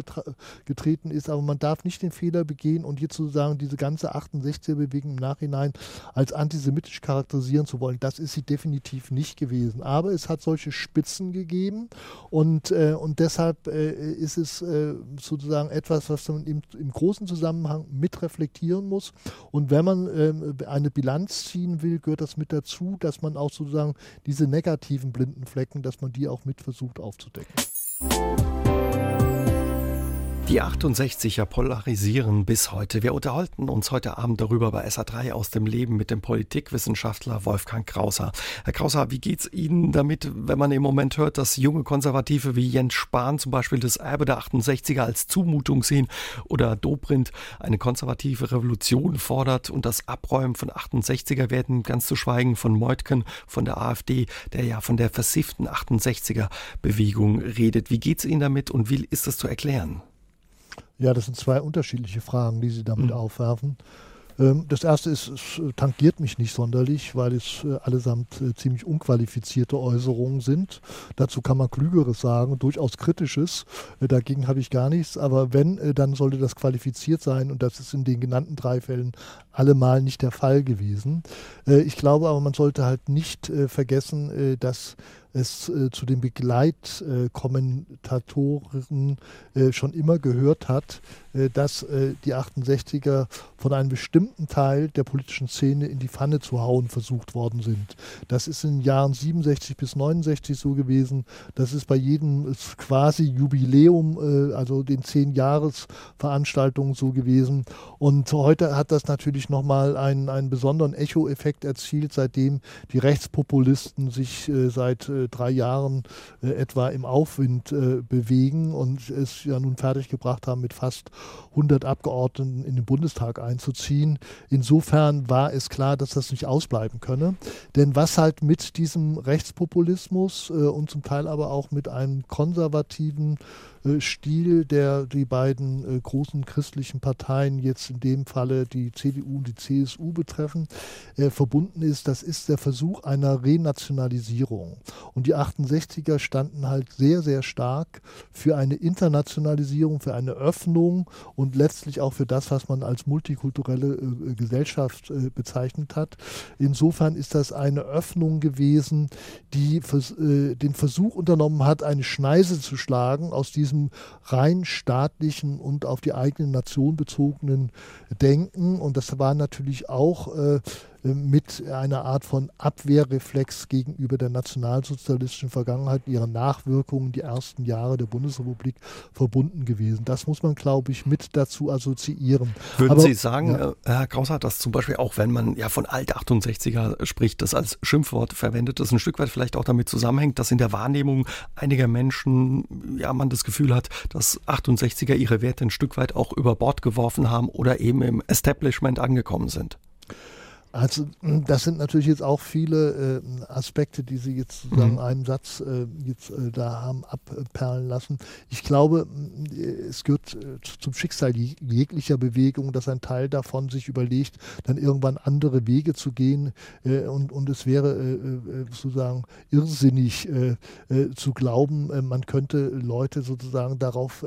getreten ist. Aber man darf nicht den Fehler begehen und jetzt sozusagen diese diese ganze 68er-Bewegung im Nachhinein als antisemitisch charakterisieren zu wollen. Das ist sie definitiv nicht gewesen. Aber es hat solche Spitzen gegeben und, äh, und deshalb äh, ist es äh, sozusagen etwas, was man im, im, großen Zusammenhang mit reflektieren muss. Und wenn man ähm, eine Bilanz ziehen will, gehört das mit dazu, dass man auch sozusagen diese negativen blinden Flecken, dass man die auch mit versucht aufzudecken. Die 68er polarisieren bis heute. Wir unterhalten uns heute Abend darüber bei SA3 aus dem Leben mit dem Politikwissenschaftler Wolfgang Krauser. Herr Krauser, wie geht's Ihnen damit, wenn man im Moment hört, dass junge Konservative wie Jens Spahn zum Beispiel das Erbe der 68er als Zumutung sehen oder Dobrindt eine konservative Revolution fordert und das Abräumen von 68er werden, ganz zu schweigen von Meutken von der AfD, der ja von der versifften 68er Bewegung redet. Wie geht's Ihnen damit und wie ist das zu erklären? Ja, das sind zwei unterschiedliche Fragen, die Sie damit mhm. aufwerfen. Ähm, das erste ist, es tangiert mich nicht sonderlich, weil es äh, allesamt äh, ziemlich unqualifizierte Äußerungen sind. Dazu kann man Klügeres sagen, durchaus Kritisches. Äh, dagegen habe ich gar nichts. Aber wenn, dann sollte das qualifiziert sein. Und das ist in den genannten drei Fällen allemal nicht der Fall gewesen. Ich glaube aber, man sollte halt nicht vergessen, dass es äh, zu den Begleitkommentatoren äh, schon immer gehört hat, äh, dass äh, die 68er von einem bestimmten Teil der politischen Szene in die Pfanne zu hauen versucht worden sind. Das ist in den Jahren 67 bis 69 so gewesen. Das ist bei jedem quasi Jubiläum, äh, also den zehn Jahresveranstaltungen so gewesen. Und heute hat das natürlich nochmal einen, einen besonderen Echo-Effekt erzielt, seitdem die Rechtspopulisten sich äh, seit äh, drei Jahren äh, etwa im Aufwind bewegen und es ja nun fertiggebracht haben mit fast 100 Abgeordneten in den Bundestag einzuziehen. Insofern war es klar, dass das nicht ausbleiben könne. Denn was halt mit diesem Rechtspopulismus äh, und zum Teil aber auch mit einem konservativen äh, Stil, der die beiden äh, großen christlichen Parteien jetzt in dem Falle die CDU und die CSU betreffen, äh, verbunden ist, das ist der Versuch einer Renationalisierung. Und die 68er standen halt sehr, sehr stark für eine Internationalisierung, für eine Öffnung und letztlich auch für das, was man als multikulturelle äh, Gesellschaft äh, bezeichnet hat. Insofern ist das eine Öffnung gewesen, die vers äh, den Versuch unternommen hat, eine Schneise zu schlagen aus diesem diesem rein staatlichen und auf die eigene Nation bezogenen Denken. Und das war natürlich auch äh, mit einer Art von Abwehrreflex gegenüber der nationalsozialistischen Vergangenheit, ihren Nachwirkungen die ersten Jahre der Bundesrepublik verbunden gewesen. Das muss man, glaube ich, mit dazu assoziieren. Würden Aber, Sie sagen, ja. Äh, Herr Krauser, dass zum Beispiel auch, wenn man ja von Alt-68er spricht, das als Schimpfwort verwendet, das ein Stück weit vielleicht auch damit zusammenhängt, dass in der Wahrnehmung einiger Menschen ja man das Gefühl hat, dass 68er ihre Werte ein Stück weit auch über Bord geworfen haben oder eben im Establishment angekommen sind? Also das sind natürlich jetzt auch viele äh, Aspekte, die Sie jetzt sozusagen mhm. einem Satz äh, jetzt äh, da haben abperlen lassen. Ich glaube, es gehört äh, zum Schicksal jeglicher Bewegung, dass ein Teil davon sich überlegt, dann irgendwann andere Wege zu gehen äh, und, und es wäre äh, sozusagen irrsinnig zu glauben, man könnte Leute sozusagen darauf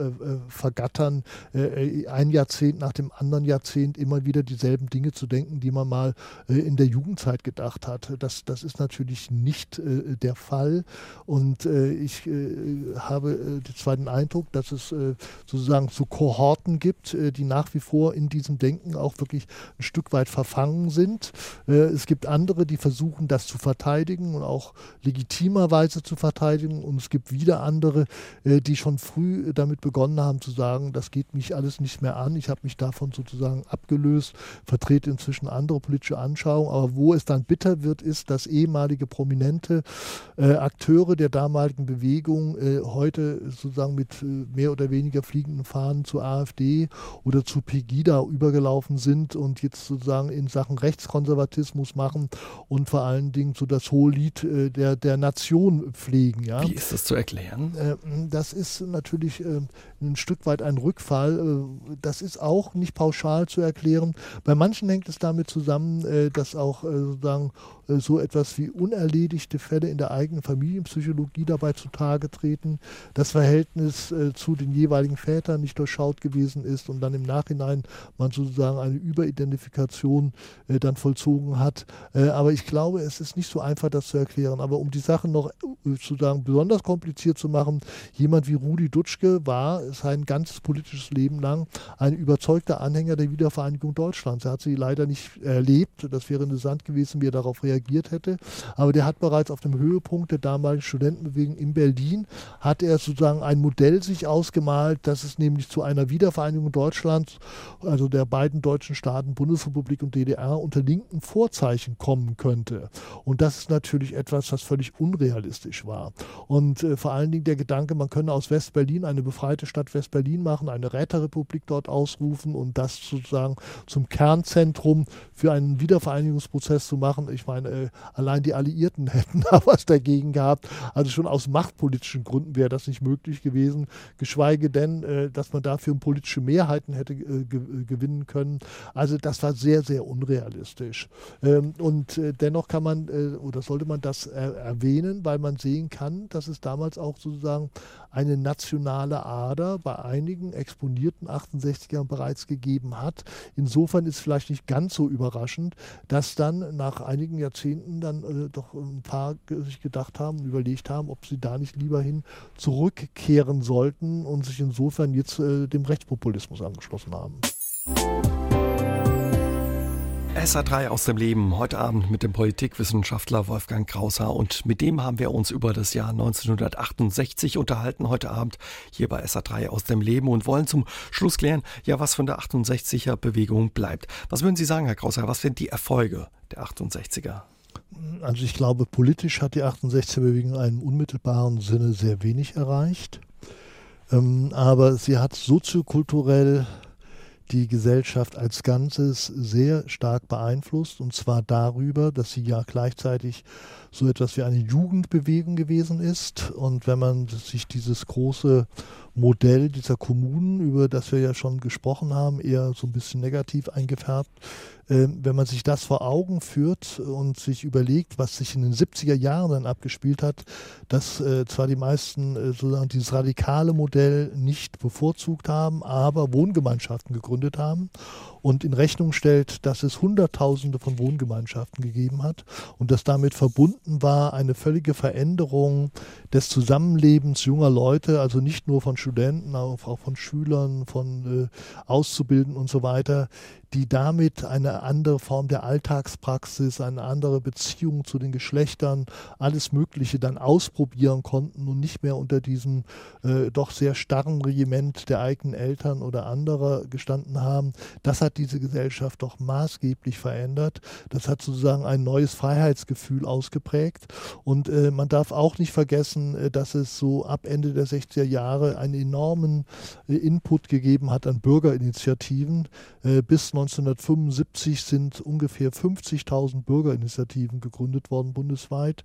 vergattern, ein Jahrzehnt nach dem anderen Jahrzehnt immer wieder dieselben Dinge zu denken, die man mal in der Jugendzeit gedacht hat. Das, das ist natürlich nicht äh, der Fall. Und äh, ich äh, habe äh, den Eindruck, dass es äh, sozusagen so Kohorten gibt, die nach wie vor in diesem Denken auch wirklich ein Stück weit verfangen sind. es gibt andere, die versuchen, das zu verteidigen und auch legitimerweise zu verteidigen. Und es gibt wieder andere, die schon früh damit begonnen haben zu sagen, das geht mich alles nicht mehr an. Ich habe mich davon sozusagen abgelöst, vertrete inzwischen andere politische Anschauung. Aber wo es dann bitter wird, ist, dass ehemalige prominente äh, Akteure der damaligen Bewegung äh, heute sozusagen mit äh, mehr oder weniger fliegenden Fahnen zur AfD oder zu Pegida übergelaufen sind und jetzt sozusagen in Sachen Rechtskonservatismus machen und vor allen Dingen so das Hohelied äh, der, der Nation pflegen. Ja? Wie ist das zu erklären? Äh, das ist natürlich äh, ein Stück weit ein Rückfall. das ist auch nicht pauschal zu erklären. Bei manchen hängt es damit zusammen, äh, dass auch äh, sozusagen äh, so etwas wie unerledigte Fälle in der eigenen Familienpsychologie dabei zutage treten, das Verhältnis zu den jeweiligen Vätern nicht durchschaut gewesen ist und dann im Nachhinein man sozusagen eine Überidentifikation dann vollzogen hat. aber ich glaube, es ist nicht so einfach, das zu erklären. Aber um die Sache noch sozusagen besonders kompliziert zu machen, jemand wie Rudi Dutschke war sein ganzes politisches Leben lang ein überzeugter Anhänger der Wiedervereinigung Deutschlands. Er hat sie leider nicht erlebt, das wäre interessant gewesen, wie er darauf reagiert hätte. Aber der hat bereits auf dem Höhepunkt der damaligen Studentenbewegung in Berlin, hat er sozusagen ein Modell sich ausgemalt, dass es nämlich zu einer Wiedervereinigung Deutschlands, also der beiden deutschen Staaten Bundesrepublik und DDR, unter linken Vorzeichen kommen könnte. Und das ist natürlich etwas, was völlig unrealistisch war. Und äh, vor allen Dingen der Gedanke, man könne aus West-Berlin eine befreite Stadt West-Berlin machen, eine Räterepublik dort ausrufen und das sozusagen zum Kernzentrum für einen Wiedervereinigungsprozess zu machen. Ich meine, äh, allein die Alliierten [LAUGHS] hätten da was dagegen gehabt. Also schon aus machtpolitischen Gründen wäre das nicht möglich gewesen, geschweige denn, äh, dass man dafür politische Mehrheiten hätte äh, gewinnen können. Also das war sehr, sehr unrealistisch. Ähm, und dennoch kann man oder sollte man das erwähnen, weil man sehen kann, dass es damals auch sozusagen eine nationale Ader bei einigen exponierten 68ern bereits gegeben hat. Insofern ist vielleicht nicht ganz so überraschend, dass dann nach einigen Jahrzehnten dann äh, doch ein paar sich gedacht haben, überlegt haben, ob sie da nicht lieber hin zurückkehren sollten und sich insofern jetzt äh, dem Rechtspopulismus angeschlossen haben. SA3 aus dem Leben, heute Abend mit dem Politikwissenschaftler Wolfgang Krauser und mit dem haben wir uns über das Jahr 1968 unterhalten, heute Abend hier bei SA3 aus dem Leben und wollen zum Schluss klären, ja, was von der 68er Bewegung bleibt. Was würden Sie sagen, Herr Krauser, was sind die Erfolge der 68er? Also ich glaube, politisch hat die 68er Bewegung in einem unmittelbaren Sinne sehr wenig erreicht. Ähm, aber sie hat soziokulturell die Gesellschaft als Ganzes sehr stark beeinflusst und zwar darüber, dass sie ja gleichzeitig so etwas wie eine Jugendbewegung gewesen ist. Und wenn man sich dieses große Modell dieser Kommunen, über das wir ja schon gesprochen haben, eher so ein bisschen negativ eingefärbt. Ähm, wenn man sich das vor Augen führt und sich überlegt, was sich in den 70er Jahren dann abgespielt hat, dass äh, zwar die meisten äh, sozusagen dieses radikale Modell nicht bevorzugt haben, aber Wohngemeinschaften gegründet haben und in Rechnung stellt, dass es Hunderttausende von Wohngemeinschaften gegeben hat und dass damit verbunden war eine völlige Veränderung des Zusammenlebens junger Leute, also nicht nur von Studenten, auch von Schülern, von äh, Auszubildenden und so weiter, die damit eine andere Form der Alltagspraxis, eine andere Beziehung zu den Geschlechtern, alles Mögliche dann ausprobieren konnten und nicht mehr unter diesem äh, doch sehr starren Regiment der eigenen Eltern oder anderer gestanden haben. Das hat diese Gesellschaft doch maßgeblich verändert. Das hat sozusagen ein neues Freiheitsgefühl ausgeprägt. Und äh, man darf auch nicht vergessen, äh, dass es so ab Ende der 60er Jahre einen enormen äh, Input gegeben hat an Bürgerinitiativen. Äh, bis 1975 sind ungefähr 50.000 Bürgerinitiativen gegründet worden bundesweit.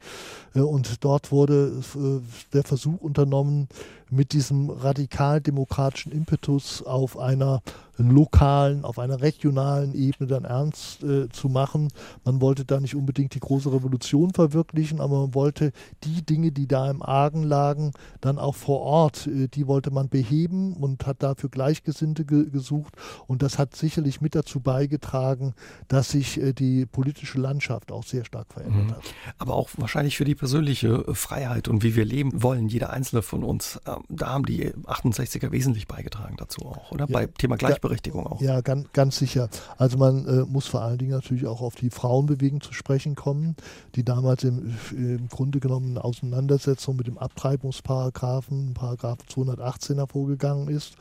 Äh, und dort wurde äh, der Versuch unternommen, mit diesem radikal-demokratischen Impetus auf einer lokalen, auf einer regionalen Ebene dann ernst äh, zu machen. Man wollte da nicht unbedingt die große Revolution verwirklichen, aber man wollte die Dinge, die da im Argen lagen, dann auch vor Ort, äh, die wollte man beheben und hat dafür Gleichgesinnte ge gesucht. Und das hat sicherlich mit dazu beigetragen, dass sich äh, die politische Landschaft auch sehr stark verändert mhm. hat. Aber auch wahrscheinlich für die persönliche äh, Freiheit und wie wir leben wollen, jeder einzelne von uns. Da haben die 68er wesentlich beigetragen dazu auch, oder? Ja, Bei Thema Gleichberechtigung auch. Ja, ganz, ganz sicher. Also man äh, muss vor allen Dingen natürlich auch auf die Frauenbewegung zu sprechen kommen, die damals im, im Grunde genommen in Auseinandersetzung mit dem Abtreibungsparagraphen, Paragraph 218 hervorgegangen ist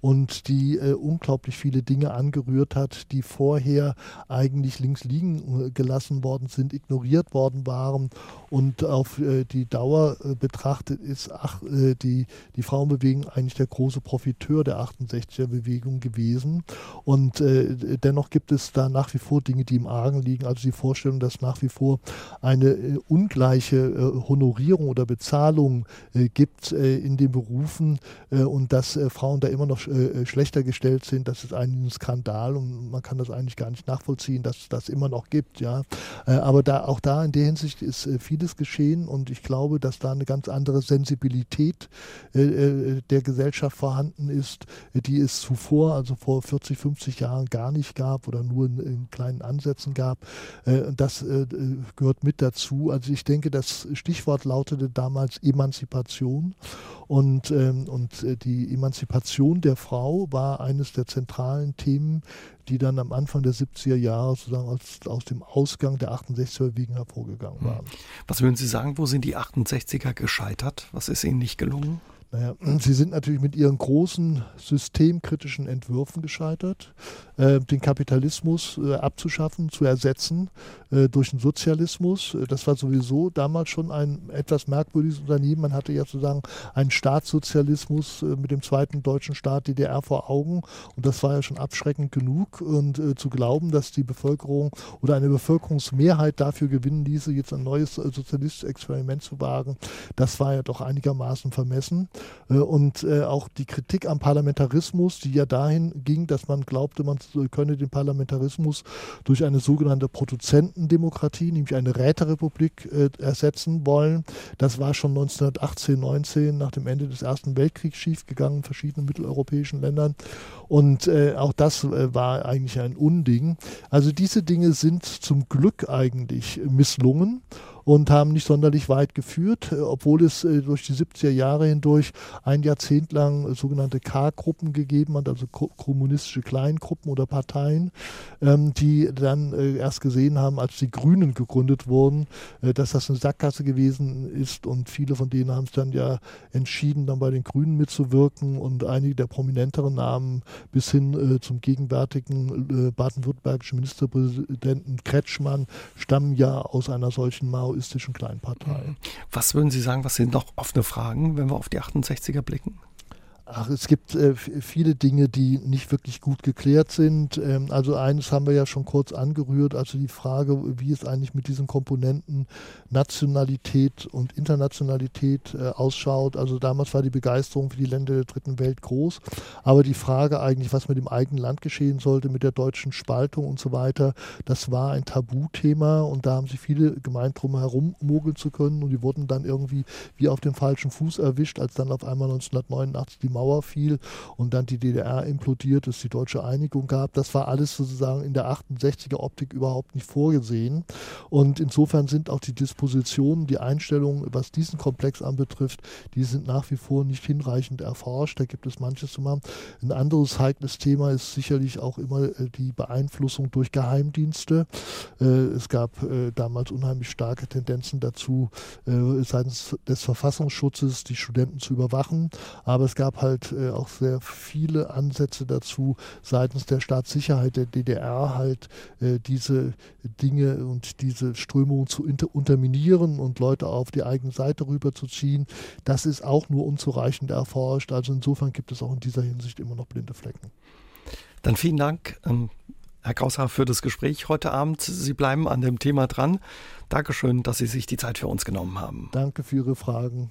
und die äh, unglaublich viele Dinge angerührt hat, die vorher eigentlich links liegen äh, gelassen worden sind, ignoriert worden waren und auf äh, die Dauer äh, betrachtet ist ach, äh, die, die Frauenbewegung eigentlich der große Profiteur der 68er Bewegung gewesen. Und äh, dennoch gibt es da nach wie vor Dinge, die im Argen liegen. Also die Vorstellung, dass nach wie vor eine ungleiche Honorierung oder Bezahlung gibt in den Berufen und dass Frauen da immer noch äh, schlechter gestellt sind. Das ist eigentlich ein Skandal und man kann das eigentlich gar nicht nachvollziehen, dass es das immer noch gibt. Ja. Äh, aber da, auch da in der Hinsicht ist äh, vieles geschehen und ich glaube, dass da eine ganz andere Sensibilität äh, äh, der Gesellschaft vorhanden ist, die es zuvor, also vor 40, 50 Jahren gar nicht gab oder nur in, in kleinen Ansätzen gab. das gehört mit dazu. Also ich denke, das Stichwort lautete damals Emanzipation und, ähm, und die Emanzipation der Frau war eines der zentralen Themen, die dann am Anfang der 70er Jahre sozusagen aus, aus dem Ausgang der 68er Wiegen hervorgegangen hm. waren. Was würden Sie sagen, wo sind die 68er gescheitert? Was ist ihnen nicht gelungen? Naja, [CLEARS THROAT] sie sind natürlich mit ihren großen systemkritischen Entwürfen gescheitert, äh, den Kapitalismus äh, abzuschaffen, zu ersetzen äh, durch den Sozialismus. Äh, das war sowieso damals schon ein etwas merkwürdiges Unternehmen. Man hatte ja sozusagen einen Staatssozialismus äh, mit dem zweiten deutschen Staat DDR vor Augen und das war ja schon abschreckend genug. Und äh, zu glauben, dass die Bevölkerung oder eine Bevölkerungsmehrheit dafür gewinnen ließe, jetzt ein neues sozialistisches Experiment zu wagen, das war ja doch einigermaßen vermessen. Äh, und äh, auch die Kritik am Parlamentarismus, die ja dahin ging, dass man glaubte, man könne den Parlamentarismus durch eine sogenannte Produzentendemokratie, nämlich eine Räterepublik, äh, ersetzen wollen. Das war schon 1918, 19 nach dem Ende des Ersten Weltkriegs schiefgegangen in verschiedenen mitteleuropäischen Ländern. Und auch das war eigentlich ein Unding. Also diese Dinge sind zum Glück eigentlich misslungen und haben nicht sonderlich weit geführt, äh, obwohl es äh, durch die 70er Jahre hindurch ein Jahrzehnt lang sogenannte K-Gruppen gegeben hat, also kommunistische Kleingruppen oder Parteien, ähm, die dann äh, erst gesehen haben, als die Grünen gegründet wurden, dass das eine Sackgasse gewesen ist. Und viele von denen haben es dann ja entschieden, dann bei den Grünen mitzuwirken. Und einige der prominenteren Namen bis hin zum gegenwärtigen baden-württembergischen Ministerpräsidenten Kretschmann stammen ja aus einer solchen Mao maoistischen Kleinpartei. Was würden Sie sagen, was sind noch offene Fragen, wenn wir auf die 68er blicken? Ach, es gibt äh, viele Dinge, die nicht wirklich gut geklärt sind. Ähm, also eines haben wir ja schon kurz angerührt, also die Frage, wie es eigentlich mit diesen Komponenten Nationalität und Internationalität äh, ausschaut. Also damals war die Begeisterung für die Länder der dritten Welt groß, aber die Frage eigentlich, was mit dem eigenen Land geschehen sollte, mit der deutschen Spaltung und so weiter, das war ein Tabuthema und da haben sich viele gemeint, drum herum mogeln zu können und die wurden dann irgendwie wie auf dem falschen Fuß erwischt, als dann auf einmal 1989 die Mauer fiel und dann die DDR implodiert, es die deutsche Einigung gab. Das war alles sozusagen in der 68er Optik überhaupt nicht vorgesehen. Und insofern sind auch die Dispositionen, die Einstellungen, was diesen Komplex anbetrifft, die sind nach wie vor nicht hinreichend erforscht. Da gibt es manches zu machen. Ein anderes heikles Thema ist sicherlich auch immer äh, die Beeinflussung durch Geheimdienste. Äh, es gab äh, damals unheimlich starke Tendenzen dazu, seitens des Verfassungsschutzes die Studenten zu überwachen. Aber es gab halt äh, auch sehr viele Ansätze dazu, seitens der Staatssicherheit der DDR halt äh, diese Dinge und diese Strömungen zu unterminieren und Leute auf die eigene Seite rüberzuziehen. Das ist auch nur unzureichend erforscht. Also insofern gibt es auch in dieser Hinsicht immer noch blinde Flecken. Dann vielen Dank. Ähm Herr Kraushaar, für das Gespräch heute Abend. Sie bleiben an dem Thema dran. Dankeschön, dass Sie sich die Zeit für uns genommen haben. Danke für Ihre Fragen.